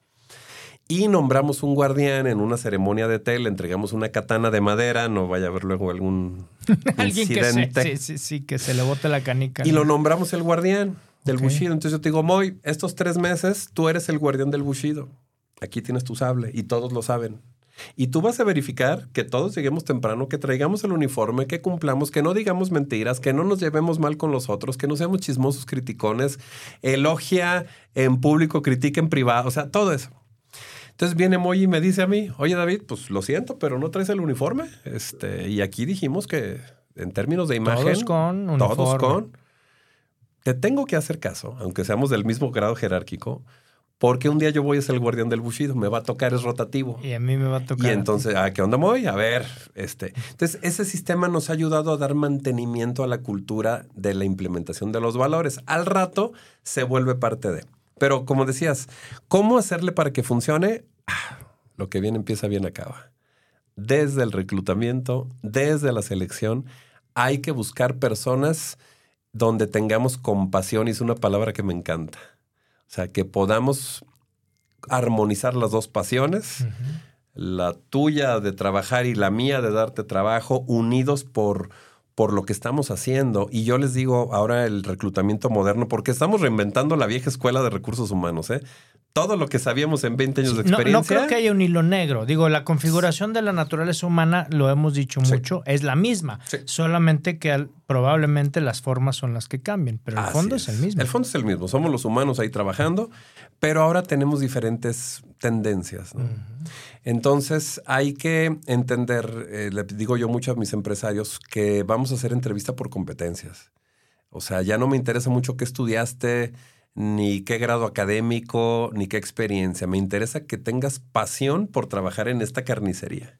Y nombramos un guardián en una ceremonia de té, le entregamos una katana de madera, no vaya a haber luego algún [laughs] Alguien que se, sí, sí, sí, que se le bote la canica. Y ¿no? lo nombramos el guardián del bushido. Entonces yo te digo, Moy, estos tres meses tú eres el guardián del bushido. Aquí tienes tu sable y todos lo saben. Y tú vas a verificar que todos lleguemos temprano, que traigamos el uniforme, que cumplamos, que no digamos mentiras, que no nos llevemos mal con los otros, que no seamos chismosos, criticones, elogia en público, critica en privado, o sea, todo eso. Entonces viene Moy y me dice a mí, oye David, pues lo siento, pero no traes el uniforme. Este, y aquí dijimos que en términos de imagen, Todos con todos uniforme. con. Te tengo que hacer caso, aunque seamos del mismo grado jerárquico, porque un día yo voy a ser el guardián del bushido, me va a tocar, es rotativo. Y a mí me va a tocar. Y entonces, ¿a qué onda voy? A ver, este. Entonces, ese sistema nos ha ayudado a dar mantenimiento a la cultura de la implementación de los valores. Al rato se vuelve parte de. Pero como decías, ¿cómo hacerle para que funcione? Ah, lo que bien empieza, bien acaba. Desde el reclutamiento, desde la selección, hay que buscar personas donde tengamos compasión, y es una palabra que me encanta. O sea, que podamos armonizar las dos pasiones, la tuya de trabajar y la mía de darte trabajo, unidos por, por lo que estamos haciendo. Y yo les digo ahora el reclutamiento moderno, porque estamos reinventando la vieja escuela de recursos humanos. ¿eh? todo lo que sabíamos en 20 años de experiencia. no creo que haya un hilo negro. Digo, la configuración de la naturaleza humana, lo hemos dicho Sí. mucho, es la misma. Sí. Solamente que al- probablemente las formas son las que cambian, pero el Así fondo es. el mismo. El fondo es el mismo. Somos los humanos ahí trabajando, pero ahora tenemos diferentes tendencias. ¿no? Entonces hay que entender, eh, le digo yo mucho a mis empresarios, que vamos a hacer entrevista por competencias. O sea, ya no me interesa mucho qué estudiaste, ni qué grado académico, ni qué experiencia. Me interesa que tengas pasión por trabajar en esta carnicería.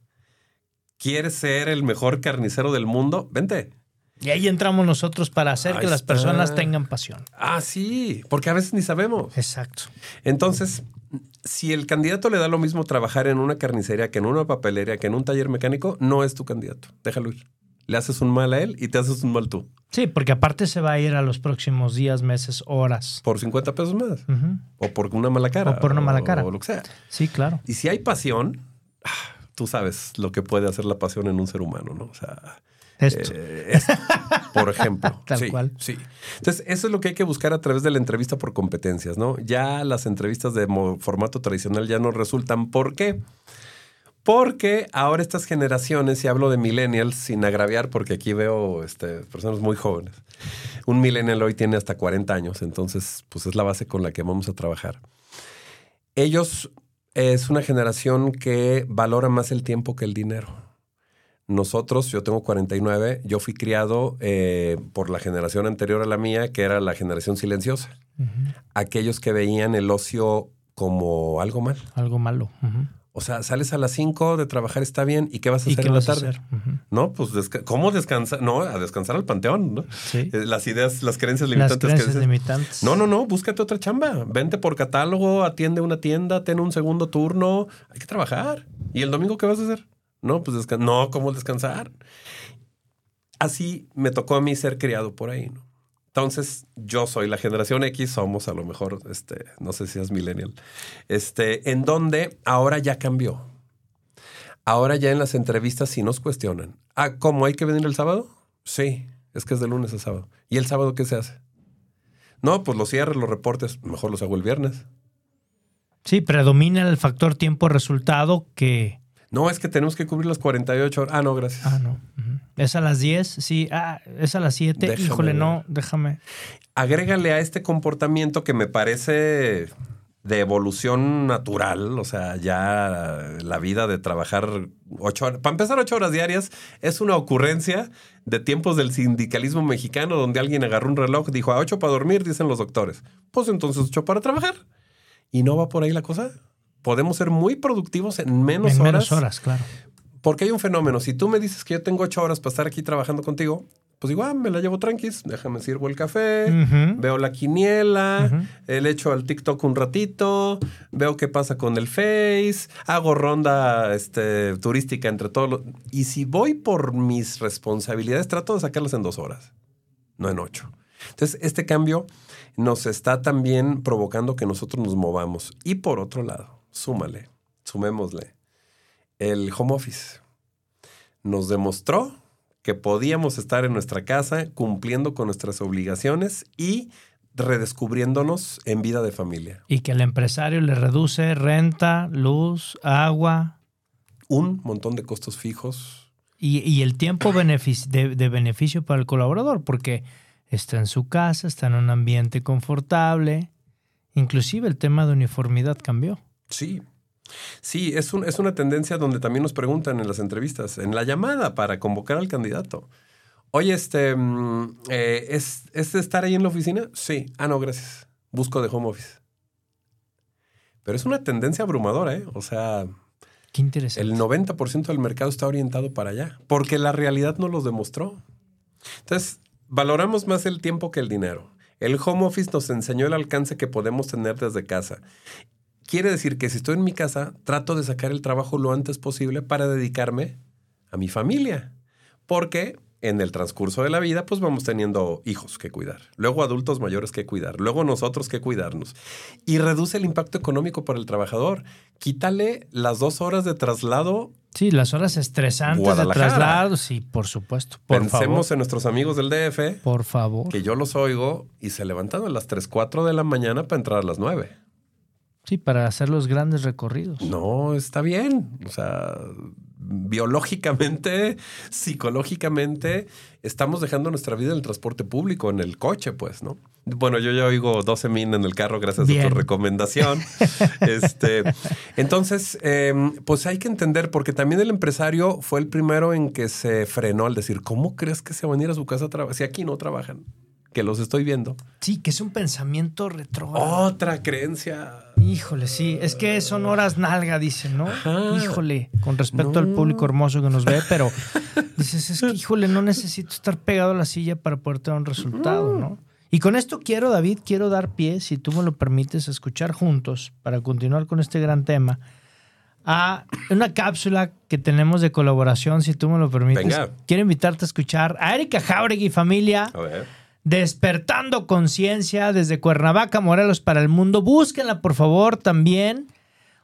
¿Quieres ser el mejor carnicero del mundo? Vente. Y ahí entramos nosotros para hacer Ahí que las está. personas tengan pasión. Ah, sí, porque a veces ni sabemos. Exacto. Entonces, si el candidato le da lo mismo trabajar en una carnicería que en una papelería, que en un taller mecánico, no es tu candidato. Déjalo ir. Le haces un mal a él y te haces un mal tú. Sí, porque aparte se va a ir a los próximos días, meses, horas. Por 50 pesos más. O por una mala cara. O por una mala cara. O lo que sea. Sí, claro. Y si hay pasión, ah, tú sabes lo que puede hacer la pasión en un ser humano, ¿no? O sea, Esto. eh, esto, por ejemplo. [laughs] Tal Sí, cual. Sí. Entonces, eso es lo que hay que buscar a través de la entrevista por competencias, ¿no? Ya las entrevistas de formato tradicional ya no resultan. ¿Por qué? Porque ahora estas generaciones, y hablo de millennials sin agraviar, porque aquí veo este, personas muy jóvenes. Un millennial hoy tiene hasta 40 años, entonces, pues es la base con la que vamos a trabajar. Ellos es una generación que valora más el tiempo que el dinero. Nosotros, yo tengo 49, yo fui criado eh, por la generación anterior a la mía, que era la generación silenciosa. Aquellos que veían el ocio como algo mal. Algo malo. O sea, sales a las 5 de trabajar, está bien, ¿y qué vas a ¿Y hacer qué en la vas a tarde? hacer? Ujú. No, pues, desca- ¿cómo descansar? No, a descansar al panteón, ¿no? Sí. Eh, Las ideas, las creencias Las limitantes que creencias dices. limitantes. No, no, no, búscate otra chamba. Vente por catálogo, atiende una tienda, ten un segundo turno. Hay que trabajar. ¿Y el domingo qué vas a hacer? No, pues descansar. No, ¿cómo descansar? Así me tocó a mí ser criado por ahí, ¿no? Entonces, yo soy la generación X, somos a lo mejor, este, no sé si es millennial, este, en donde ahora ya cambió. Ahora ya en las entrevistas sí nos cuestionan. Ah, ¿cómo hay que venir el sábado? Sí, es que es de lunes a sábado. ¿Y el sábado qué se hace? No, pues los cierres, los reportes, mejor los hago el viernes. Sí, predomina el factor tiempo-resultado que... No, es que tenemos que cubrir las 48 horas. Ah, no, gracias. Ah, no. Es a las 10, sí. Ah, es a las 7. Déjame Híjole, ver. no, déjame. Agrégale a este comportamiento que me parece de evolución natural, o sea, ya la vida de trabajar ocho horas, para empezar ocho horas diarias, es una ocurrencia de tiempos del sindicalismo mexicano donde alguien agarró un reloj, dijo a ocho para dormir, dicen los doctores. Pues entonces ocho para trabajar. Y no va por ahí la cosa. Podemos ser muy productivos en menos en horas. menos horas, claro. Porque hay un fenómeno. Si tú me dices que yo tengo ocho horas para estar aquí trabajando contigo, pues digo, ah, me la llevo tranquis, déjame sirvo el café, veo la quiniela, Ujú. le echo al TikTok un ratito, veo qué pasa con el Face, hago ronda este, turística entre todos los... Y si voy por mis responsabilidades, trato de sacarlas en dos horas, no en ocho. Entonces, este cambio nos está también provocando que nosotros nos movamos. Y por otro lado, súmale, sumémosle, el home office nos demostró que podíamos estar en nuestra casa cumpliendo con nuestras obligaciones y redescubriéndonos en vida de familia. Y que el empresario le reduce renta, luz, agua Un montón de costos fijos. y, y el tiempo de, de beneficio para el colaborador, porque está en su casa, está en un ambiente confortable. Inclusive el tema de uniformidad cambió. Sí. Sí, es, un- es una tendencia donde también nos preguntan en las entrevistas, en la llamada para convocar al candidato. Oye, este, mm, eh, ¿es, ¿es de estar ahí en la oficina? Sí. Ah, no, gracias. Busco de home office. Pero es una tendencia abrumadora, ¿eh? O sea, Qué interesante. El 90% del mercado está orientado para allá, porque la realidad nos los demostró. Entonces, valoramos más el tiempo que el dinero. El home office nos enseñó el alcance que podemos tener desde casa. Quiere decir que si estoy en mi casa, trato de sacar el trabajo lo antes posible para dedicarme a mi familia. Porque en el transcurso de la vida, pues vamos teniendo hijos que cuidar, luego adultos mayores que cuidar, luego nosotros que cuidarnos. Y reduce el impacto económico para el trabajador. Quítale las dos horas de traslado. Sí, las horas estresantes de traslado, sí, por supuesto. Por Pensemos favor. en nuestros amigos del DF, Por favor. que yo los oigo y se levantan a las 3, 4 de la mañana para entrar a las 9. Sí, para hacer los grandes recorridos. No, está bien. O sea, biológicamente, [laughs] psicológicamente, estamos dejando nuestra vida en el transporte público, en el coche, pues, ¿no? Bueno, yo ya oigo 12 min en el carro gracias a tu recomendación. [laughs] este, entonces, em, pues hay que entender, porque también el empresario fue el primero en que se frenó al decir, ¿cómo crees que se van a ir a su casa a trabajar si aquí no trabajan? Que los estoy viendo. Sí, que es un pensamiento retrógrado. Otra creencia. Híjole, sí. Es que son horas nalga, dicen, ¿no? Híjole, con respecto al público hermoso que nos ve, pero [laughs] dices, es que, híjole, no necesito estar pegado a la silla para poder tener un resultado, ¿no? Y con esto quiero, David, quiero dar pie, si tú me lo permites, escuchar juntos, para continuar con este gran tema, a una cápsula que tenemos de colaboración, si tú me lo permites. Venga. Quiero invitarte a escuchar a Erika Jauregui, familia. A ver Despertando Conciencia desde Cuernavaca, Morelos para el mundo. Búsquenla, por favor, también.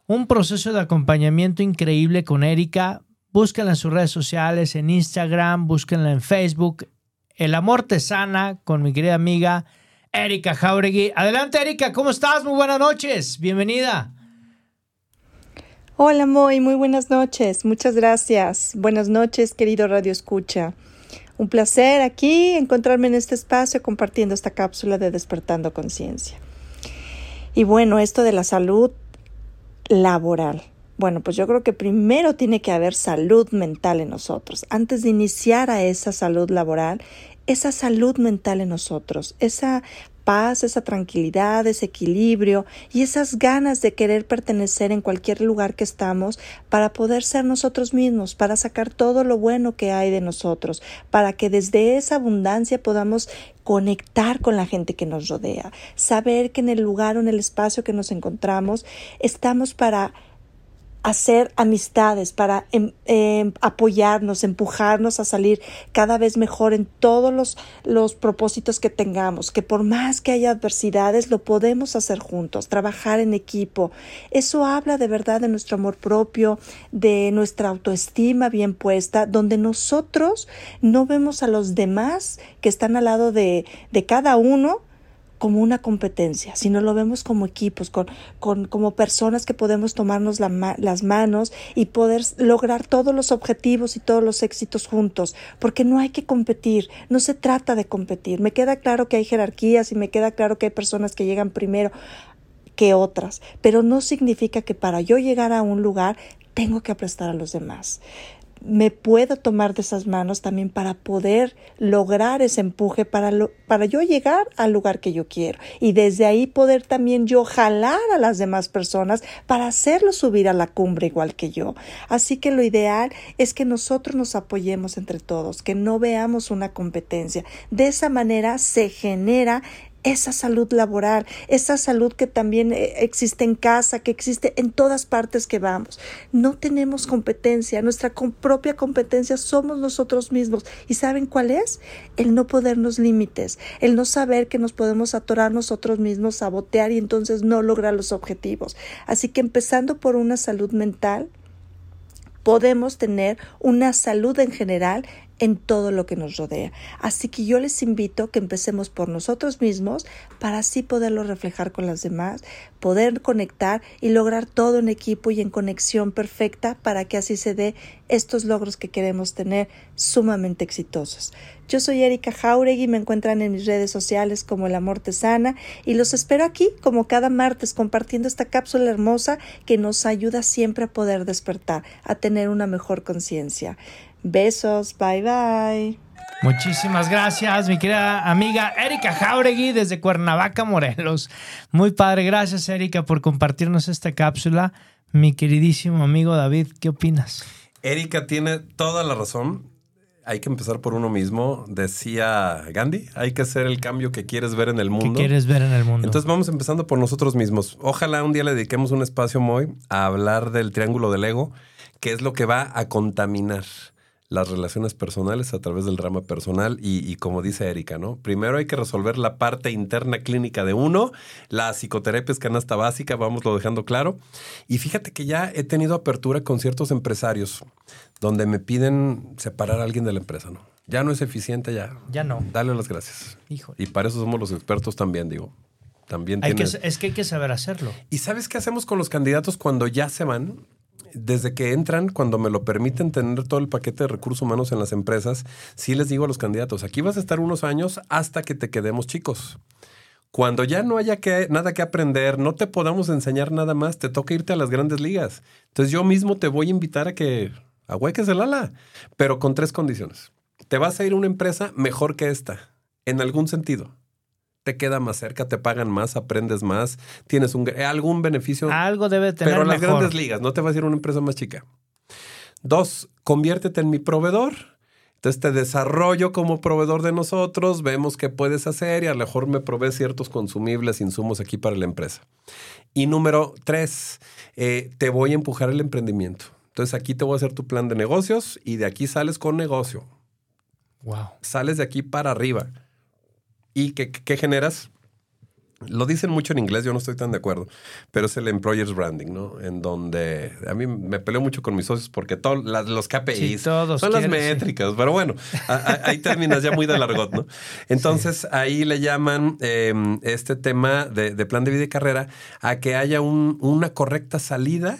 Un proceso de acompañamiento increíble con Erika. Búsquenla en sus redes sociales, en Instagram, búsquenla en Facebook. El amor te sana con mi querida amiga Erika Jauregui. Adelante, Erika, ¿cómo estás? Muy buenas noches. Bienvenida. Hola, Moy, muy buenas noches. Muchas gracias. Buenas noches, querido Radio Escucha. Un placer aquí encontrarme en este espacio compartiendo esta cápsula de despertando conciencia. Y bueno, esto de la salud laboral. Bueno, pues yo creo que primero tiene que haber salud mental en nosotros. Antes de iniciar a esa salud laboral, esa salud mental en nosotros, esa paz, esa tranquilidad, ese equilibrio y esas ganas de querer pertenecer en cualquier lugar que estamos para poder ser nosotros mismos, para sacar todo lo bueno que hay de nosotros, para que desde esa abundancia podamos conectar con la gente que nos rodea, saber que en el lugar o en el espacio que nos encontramos estamos para hacer amistades, para em, em, apoyarnos, empujarnos a salir cada vez mejor en todos los, los propósitos que tengamos, que por más que haya adversidades, lo podemos hacer juntos, trabajar en equipo. Eso habla de verdad de nuestro amor propio, de nuestra autoestima bien puesta, donde nosotros no vemos a los demás que están al lado de, de cada uno, como una competencia, sino lo vemos como equipos, con, con como personas que podemos tomarnos las manos y poder lograr todos los objetivos y todos los éxitos juntos, porque no hay que competir, no se trata de competir. Me queda claro que hay jerarquías y me queda claro que hay personas que llegan primero que otras, pero no significa que para yo llegar a un lugar tengo que aprestar a los demás me puedo tomar de esas manos también para poder lograr ese empuje para, para yo llegar al lugar que yo quiero y desde ahí poder también yo jalar a las demás personas para hacerlos subir a la cumbre igual que yo. Así que lo ideal es que nosotros nos apoyemos entre todos, que no veamos una competencia. De esa manera se genera esa salud laboral, esa salud que también eh, existe en casa, que existe en todas partes que vamos. No tenemos competencia, nuestra propia competencia somos nosotros mismos. ¿Y saben cuál es? El no podernos límites, el no saber que nos podemos atorar nosotros mismos, sabotear y entonces no lograr los objetivos. Así que empezando por una salud mental, podemos tener una salud en general en todo lo que nos rodea. Así que yo les invito que empecemos por nosotros mismos para así poderlo reflejar con las demás, poder conectar y lograr todo en equipo y en conexión perfecta para que así se dé estos logros que queremos tener sumamente exitosos. Yo soy Erika Jauregui, me encuentran en mis redes sociales como El Amor Te Sana y los espero aquí como cada martes compartiendo esta cápsula hermosa que nos ayuda siempre a poder despertar, a tener una mejor conciencia. Besos, bye bye. Muchísimas gracias, mi querida amiga Erika Jauregui desde Cuernavaca, Morelos. Muy padre, gracias Erika por compartirnos esta cápsula. Mi queridísimo amigo David, ¿qué opinas? Erika tiene toda la razón. Hay que empezar por uno mismo. Decía Gandhi, hay que hacer el cambio que quieres ver en el mundo. ¿Qué quieres ver en el mundo? Entonces vamos empezando por nosotros mismos. Ojalá un día le dediquemos un espacio muy a hablar del triángulo del ego, que es lo que va a contaminar las relaciones personales a través del rama personal y, como dice Erika, ¿no? Primero hay que resolver la parte interna clínica de uno, la psicoterapia es canasta básica, vamos lo dejando claro. Y fíjate que ya he tenido apertura con ciertos empresarios donde me piden separar a alguien de la empresa, ¿no? Ya no es eficiente, ya. Ya no. Dale las gracias. Y para eso somos los expertos también, digo. también Hay que, es que hay que saber hacerlo. ¿Y sabes qué hacemos con los candidatos cuando ya se van? Desde que entran, cuando me lo permiten tener todo el paquete de recursos humanos en las empresas, sí les digo a los candidatos, aquí vas a estar unos años hasta que te quedemos chicos. Cuando ya no haya nada que aprender, no te podamos enseñar nada más, te toca irte a las grandes ligas. Entonces yo mismo te voy a invitar a que ahueques el ala, pero con tres condiciones. Te vas a ir a una empresa mejor que esta, en algún sentido te queda más cerca, te pagan más, aprendes más, tienes un, algún beneficio. Algo debe tener. Pero en las mejor. grandes ligas, no te vas a ir a una empresa más chica. Dos, conviértete en mi proveedor. Entonces te desarrollo como proveedor de nosotros, vemos qué puedes hacer y a lo mejor me provees ciertos consumibles, insumos aquí para la empresa. Y número tres, eh, te voy a empujar el emprendimiento. Entonces aquí te voy a hacer tu plan de negocios y de aquí sales con negocio. Wow. Sales de aquí para arriba. ¿Y qué, qué, generas? Lo dicen mucho en inglés, yo no estoy tan de acuerdo, pero es el employer's branding, ¿no? En donde a mí me peleo mucho con mis socios porque todos los KPIs sí, todos son las métricas, sí. pero bueno, a, a, ahí terminas ya muy de largot, ¿no? [laughs] Entonces sí. ahí le llaman eh, este tema de, de, plan de vida y carrera a que haya un, una correcta salida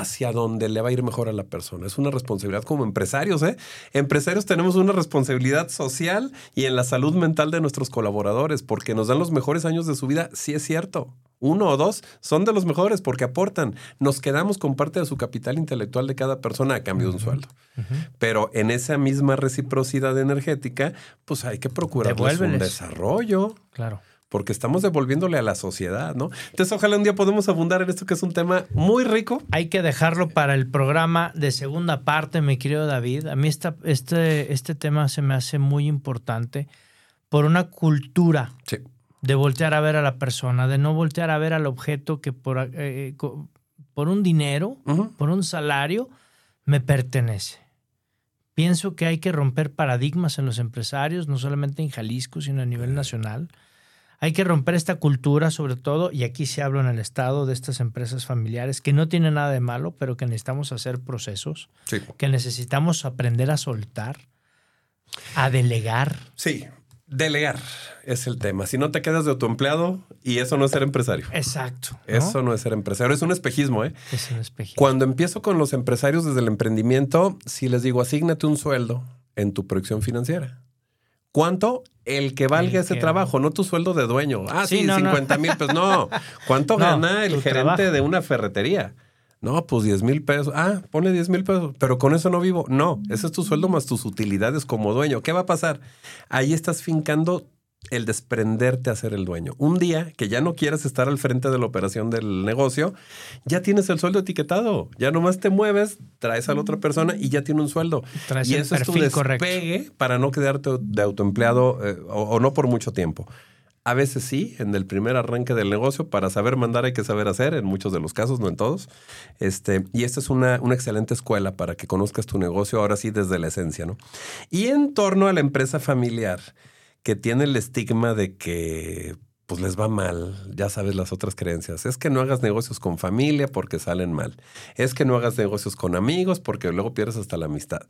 hacia donde le va a ir mejor a la persona. Es una responsabilidad como empresarios, ¿eh? Empresarios tenemos una responsabilidad social y en la salud mental de nuestros colaboradores, porque nos dan los mejores años de su vida, sí es cierto. Uno o dos son de los mejores porque aportan. Nos quedamos con parte de su capital intelectual de cada persona a cambio de un sueldo. Uh -huh. Pero en esa misma reciprocidad energética, pues hay que procurar un desarrollo. Claro porque estamos devolviéndole a la sociedad, ¿no? Entonces, ojalá un día podamos abundar en esto que es un tema muy rico. Hay que dejarlo para el programa de segunda parte, mi querido David. A mí esta, este, este tema se me hace muy importante por una cultura sí. de voltear a ver a la persona, de no voltear a ver al objeto que por, eh, por un dinero, uh -huh. por un salario, me pertenece. Pienso que hay que romper paradigmas en los empresarios, no solamente en Jalisco, sino a nivel nacional. Hay que romper esta cultura, sobre todo, y aquí se habla en el Estado de estas empresas familiares, que no tienen nada de malo, pero que necesitamos hacer procesos, sí. que necesitamos aprender a soltar, a delegar. Sí, delegar es el tema. Si no te quedas de autoempleado, y eso no es ser empresario. Exacto. ¿no? Eso no es ser empresario, es un espejismo, ¿eh? Es un espejismo. Cuando empiezo con los empresarios desde el emprendimiento, si les digo, asígnate un sueldo en tu proyección financiera. ¿Cuánto? El que valga El ese que- trabajo, no tu sueldo de dueño. Ah, sí, Sí, no, no. 50 mil pesos. No. ¿Cuánto [laughs] No, gana el gerente trabajo. de una ferretería? No, pues 10 mil pesos. Ah, ponle 10 mil pesos. Pero con eso no vivo. No, ese es tu sueldo más tus utilidades como dueño. ¿Qué va a pasar? Ahí estás fincando el desprenderte a ser el dueño. Un día que ya no quieras estar al frente de la operación del negocio, ya tienes el sueldo etiquetado. Ya nomás te mueves, traes a la otra persona y ya tiene un sueldo. Traes y el eso es tu correcto. despegue para no quedarte de autoempleado eh, o, o no por mucho tiempo. A veces sí, en el primer arranque del negocio, para saber mandar hay que saber hacer, en muchos de los casos, no en todos. Este, y esta es una, una excelente escuela para que conozcas tu negocio ahora sí desde la esencia, ¿no? Y en torno a la empresa familiar, que tiene el estigma de que pues les va mal, ya sabes las otras creencias. Es que no hagas negocios con familia porque salen mal. Es que no hagas negocios con amigos porque luego pierdes hasta la amistad.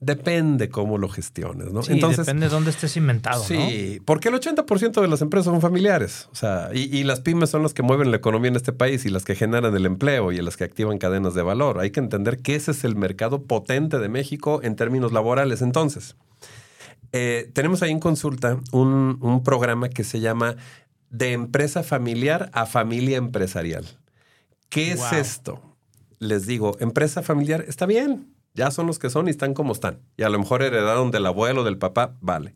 Depende cómo lo gestiones, ¿no? Sí, depende de dónde estés inventado, ¿no? Sí, porque el 80% de las empresas son familiares. O sea, y, y las pymes son las que mueven la economía en este país y las que generan el empleo y las que activan cadenas de valor. Hay que entender que ese es el mercado potente de México en términos laborales. Entonces, eh, tenemos ahí en consulta un, un programa que se llama De empresa familiar a familia empresarial. ¿Qué es esto? Les digo, empresa familiar está bien. Ya son los que son y están como están. Y a lo mejor heredaron del abuelo, del papá, vale.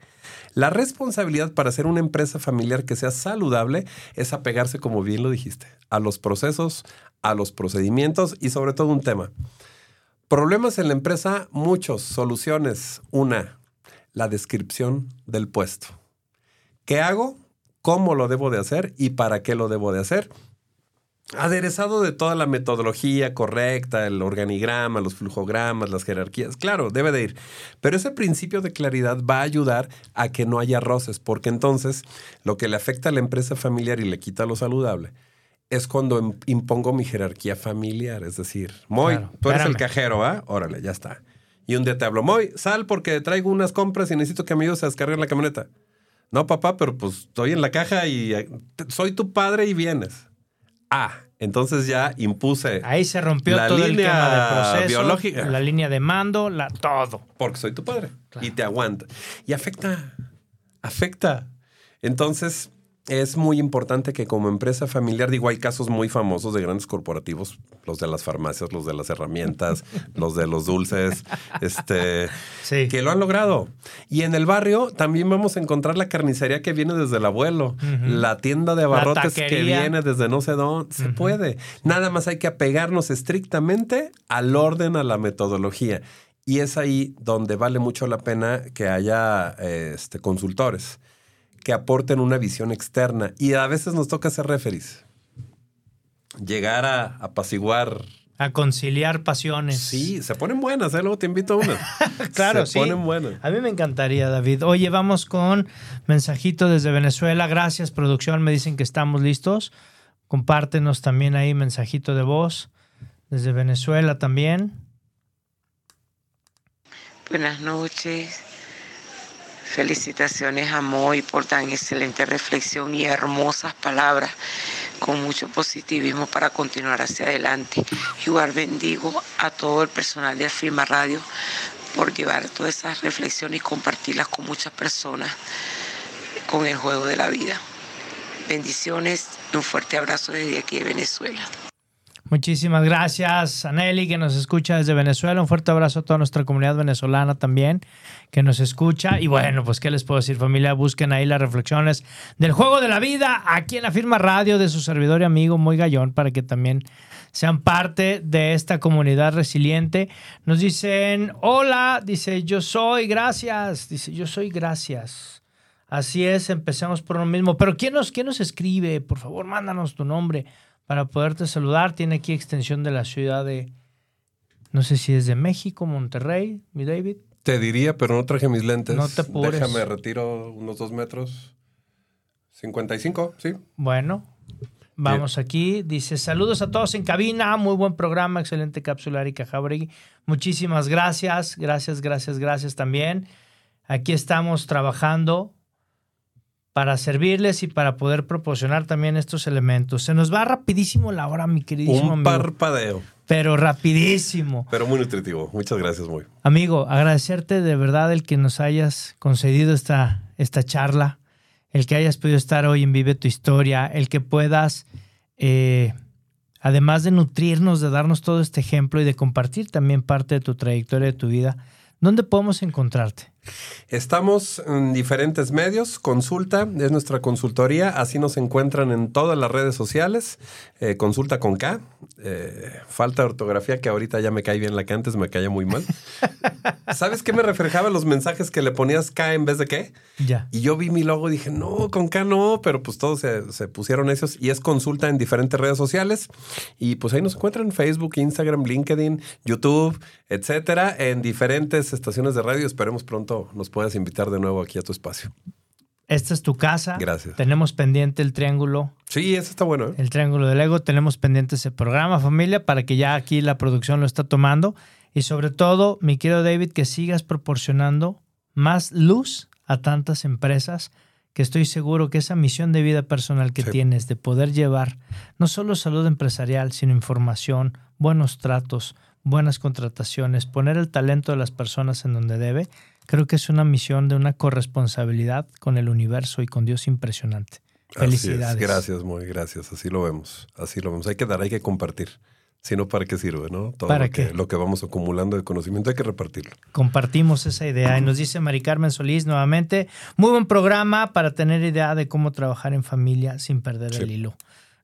La responsabilidad para hacer una empresa familiar que sea saludable es apegarse, como bien lo dijiste, a los procesos, a los procedimientos y sobre todo un tema. Problemas en la empresa, muchos. Soluciones. Una, la descripción del puesto. ¿Qué hago? ¿Cómo lo debo de hacer? ¿Y para qué lo debo de hacer? Aderezado de toda la metodología correcta, el organigrama, los flujogramas, las jerarquías. Claro, debe de ir. Pero ese principio de claridad va a ayudar a que no haya roces, porque entonces lo que le afecta a la empresa familiar y le quita lo saludable es cuando im- impongo mi jerarquía familiar. Es decir, Moy, Claro, tú eres el cajero, ¿ah? Órale, ya está. Y un día te hablo, Moy, sal porque traigo unas compras y necesito que hijo se descargue en la camioneta. No, papá, pero pues estoy en la caja y eh, soy tu padre y vienes. Ah, entonces ya impuse. Ahí se rompió La todo el línea tema de proceso, biológica. la línea de mando, la, todo. Porque soy tu padre. Y te aguanta. Y afecta. Afecta. Entonces, es muy importante que como empresa familiar, digo, hay casos muy famosos de grandes corporativos, los de las farmacias, los de las herramientas, [laughs] los de los dulces, este, Sí. que lo han logrado. Y en el barrio también vamos a encontrar la carnicería que viene desde el abuelo, la tienda de abarrotes que viene desde no sé dónde. Se puede. Nada más hay que apegarnos estrictamente al orden, a la metodología. Y es ahí donde vale mucho la pena que haya este, consultores que aporten una visión externa. Y a veces nos toca ser referees. Llegar a apaciguar. A conciliar pasiones. Sí, se ponen buenas, ¿eh? luego te invito a una. [laughs] Claro, se sí. ponen buenas. A mí me encantaría, David. Oye, vamos con mensajito desde Venezuela. Gracias, producción. Me dicen que estamos listos. Compártenos también ahí mensajito de voz desde Venezuela también. Buenas noches. Felicitaciones a Moy por tan excelente reflexión y hermosas palabras con mucho positivismo para continuar hacia adelante. Igual bendigo a todo el personal de Afirma Radio por llevar todas esas reflexiones y compartirlas con muchas personas con el juego de la vida. Bendiciones y un fuerte abrazo desde aquí de Venezuela. Muchísimas gracias a Nelly que nos escucha desde Venezuela. Un fuerte abrazo a toda nuestra comunidad venezolana también que nos escucha. Y bueno, pues qué les puedo decir familia, busquen ahí las reflexiones del juego de la vida aquí en la firma radio de su servidor y amigo Muy Gallón para que también sean parte de esta comunidad resiliente. Nos dicen, hola, dice yo soy, gracias, dice yo soy, gracias. Así es, empecemos por lo mismo. Pero ¿quién nos, quién nos escribe? Por favor, mándanos tu nombre para poderte saludar. Tiene aquí extensión de la ciudad de, no sé si es de México, Monterrey, mi David. Te diría, pero no traje mis lentes. No te apures. Déjame, retiro unos dos metros. 55, sí. Bueno, vamos aquí. Dice, saludos a todos en cabina. Muy buen programa, excelente cápsula, Erika Jauregui. Muchísimas gracias, gracias, gracias, gracias también. Aquí estamos trabajando para servirles y para poder proporcionar también estos elementos. Se nos va rapidísimo la hora, mi queridísimo Un amigo. parpadeo, Pero rapidísimo. pero muy nutritivo. Muchas gracias, muy. Amigo, agradecerte de verdad el que nos hayas concedido esta, esta charla, el que hayas podido estar hoy en Vive tu Historia, el que puedas, eh, además de nutrirnos, de darnos todo este ejemplo y de compartir también parte de tu trayectoria, de tu vida, ¿dónde podemos encontrarte? Estamos en diferentes medios. Consulta es nuestra consultoría. Así nos encuentran en todas las redes sociales. Eh, consulta con K. Eh, falta de ortografía que ahorita ya me cae bien la que antes me caía muy mal. [laughs] ¿Sabes qué me reflejaba los mensajes que le ponías K en vez de qué? Ya. Y yo vi mi logo y dije, no, con K no, pero pues todos se, se pusieron esos y es consulta en diferentes redes sociales. Y pues ahí nos encuentran Facebook, Instagram, LinkedIn, YouTube, etcétera, en diferentes estaciones de radio. Esperemos pronto nos puedas invitar de nuevo aquí a tu espacio. Esta es tu casa. Gracias. Tenemos pendiente el triángulo Sí, eso está bueno. ¿eh? El Triángulo del Ego. Tenemos pendiente ese programa, familia, para que ya aquí la producción lo está tomando. Y sobre todo, mi querido David, que sigas proporcionando más luz a tantas empresas que estoy seguro que esa misión de vida personal que Sí. tienes de poder llevar no solo salud empresarial, sino información, buenos tratos, buenas contrataciones, poner el talento de las personas en donde debe, creo que es una misión de una corresponsabilidad con el universo y con Dios impresionante. Así es. Felicidades. Gracias, muy gracias. Así lo vemos. Así lo vemos. Hay que dar, hay que compartir. Si no, ¿para qué sirve, no? Todo ¿Para lo que, qué? lo que vamos acumulando de conocimiento hay que repartirlo. compartimos esa idea. Y nos dice Mari Carmen Solís nuevamente, muy buen programa para tener idea de cómo trabajar en familia sin perder Sí. el hilo.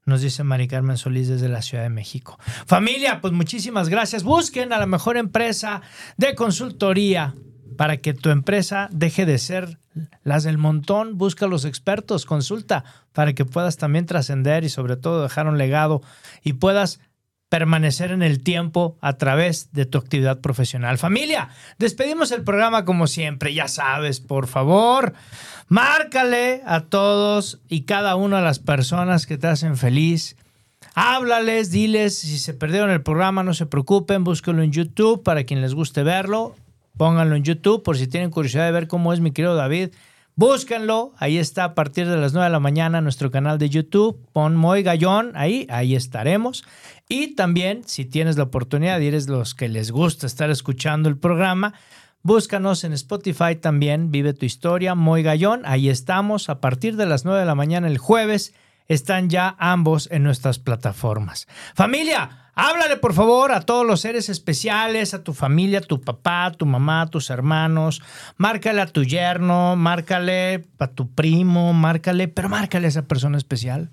Nos dice Mari Carmen Solís desde la Ciudad de México. Familia, pues muchísimas gracias. Busquen a la mejor empresa de consultoría para que tu empresa deje de ser las del montón. Busca a los expertos, consulta para que puedas también trascender y sobre todo dejar un legado y puedas permanecer en el tiempo a través de tu actividad profesional. Familia, despedimos el programa como siempre, ya sabes, por favor, márcale a todos y cada una de las personas que te hacen feliz. Háblales, diles, si se perdieron el programa, no se preocupen, búsquenlo en YouTube para quien les guste verlo, pónganlo en YouTube por si tienen curiosidad de ver cómo es mi querido David, Búsquenlo, ahí está a partir de las 9 de la mañana nuestro canal de YouTube. Pon Moy Gallón, ahí, ahí estaremos. Y también, si tienes la oportunidad y eres los que les gusta estar escuchando el programa, búscanos en Spotify también, Vive tu historia, Moy Gallón, ahí estamos a partir de las 9 de la mañana el jueves. Están ya ambos en nuestras plataformas. Familia, Háblale por favor a todos los seres especiales, a tu familia, tu papá, tu mamá, tus hermanos. Márcale a tu yerno, márcale a tu primo, márcale, pero márcale a esa persona especial.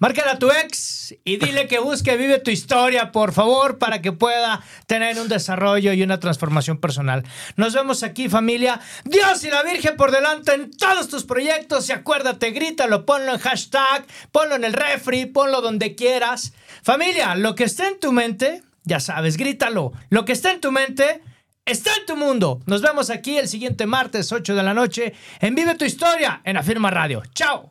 Márcale a tu ex y dile que busque Vive tu historia, por favor, para que pueda tener un desarrollo y una transformación personal. Nos vemos aquí, familia. Dios y la Virgen por delante en todos tus proyectos. Y acuérdate, grítalo, ponlo en hashtag, ponlo en el refri, ponlo donde quieras. Familia, lo que está en tu mente, ya sabes, grítalo. Lo que está en tu mente está en tu mundo. Nos vemos aquí el siguiente martes, 8 de la noche, en Vive tu Historia, en Afirma Radio. ¡Chao!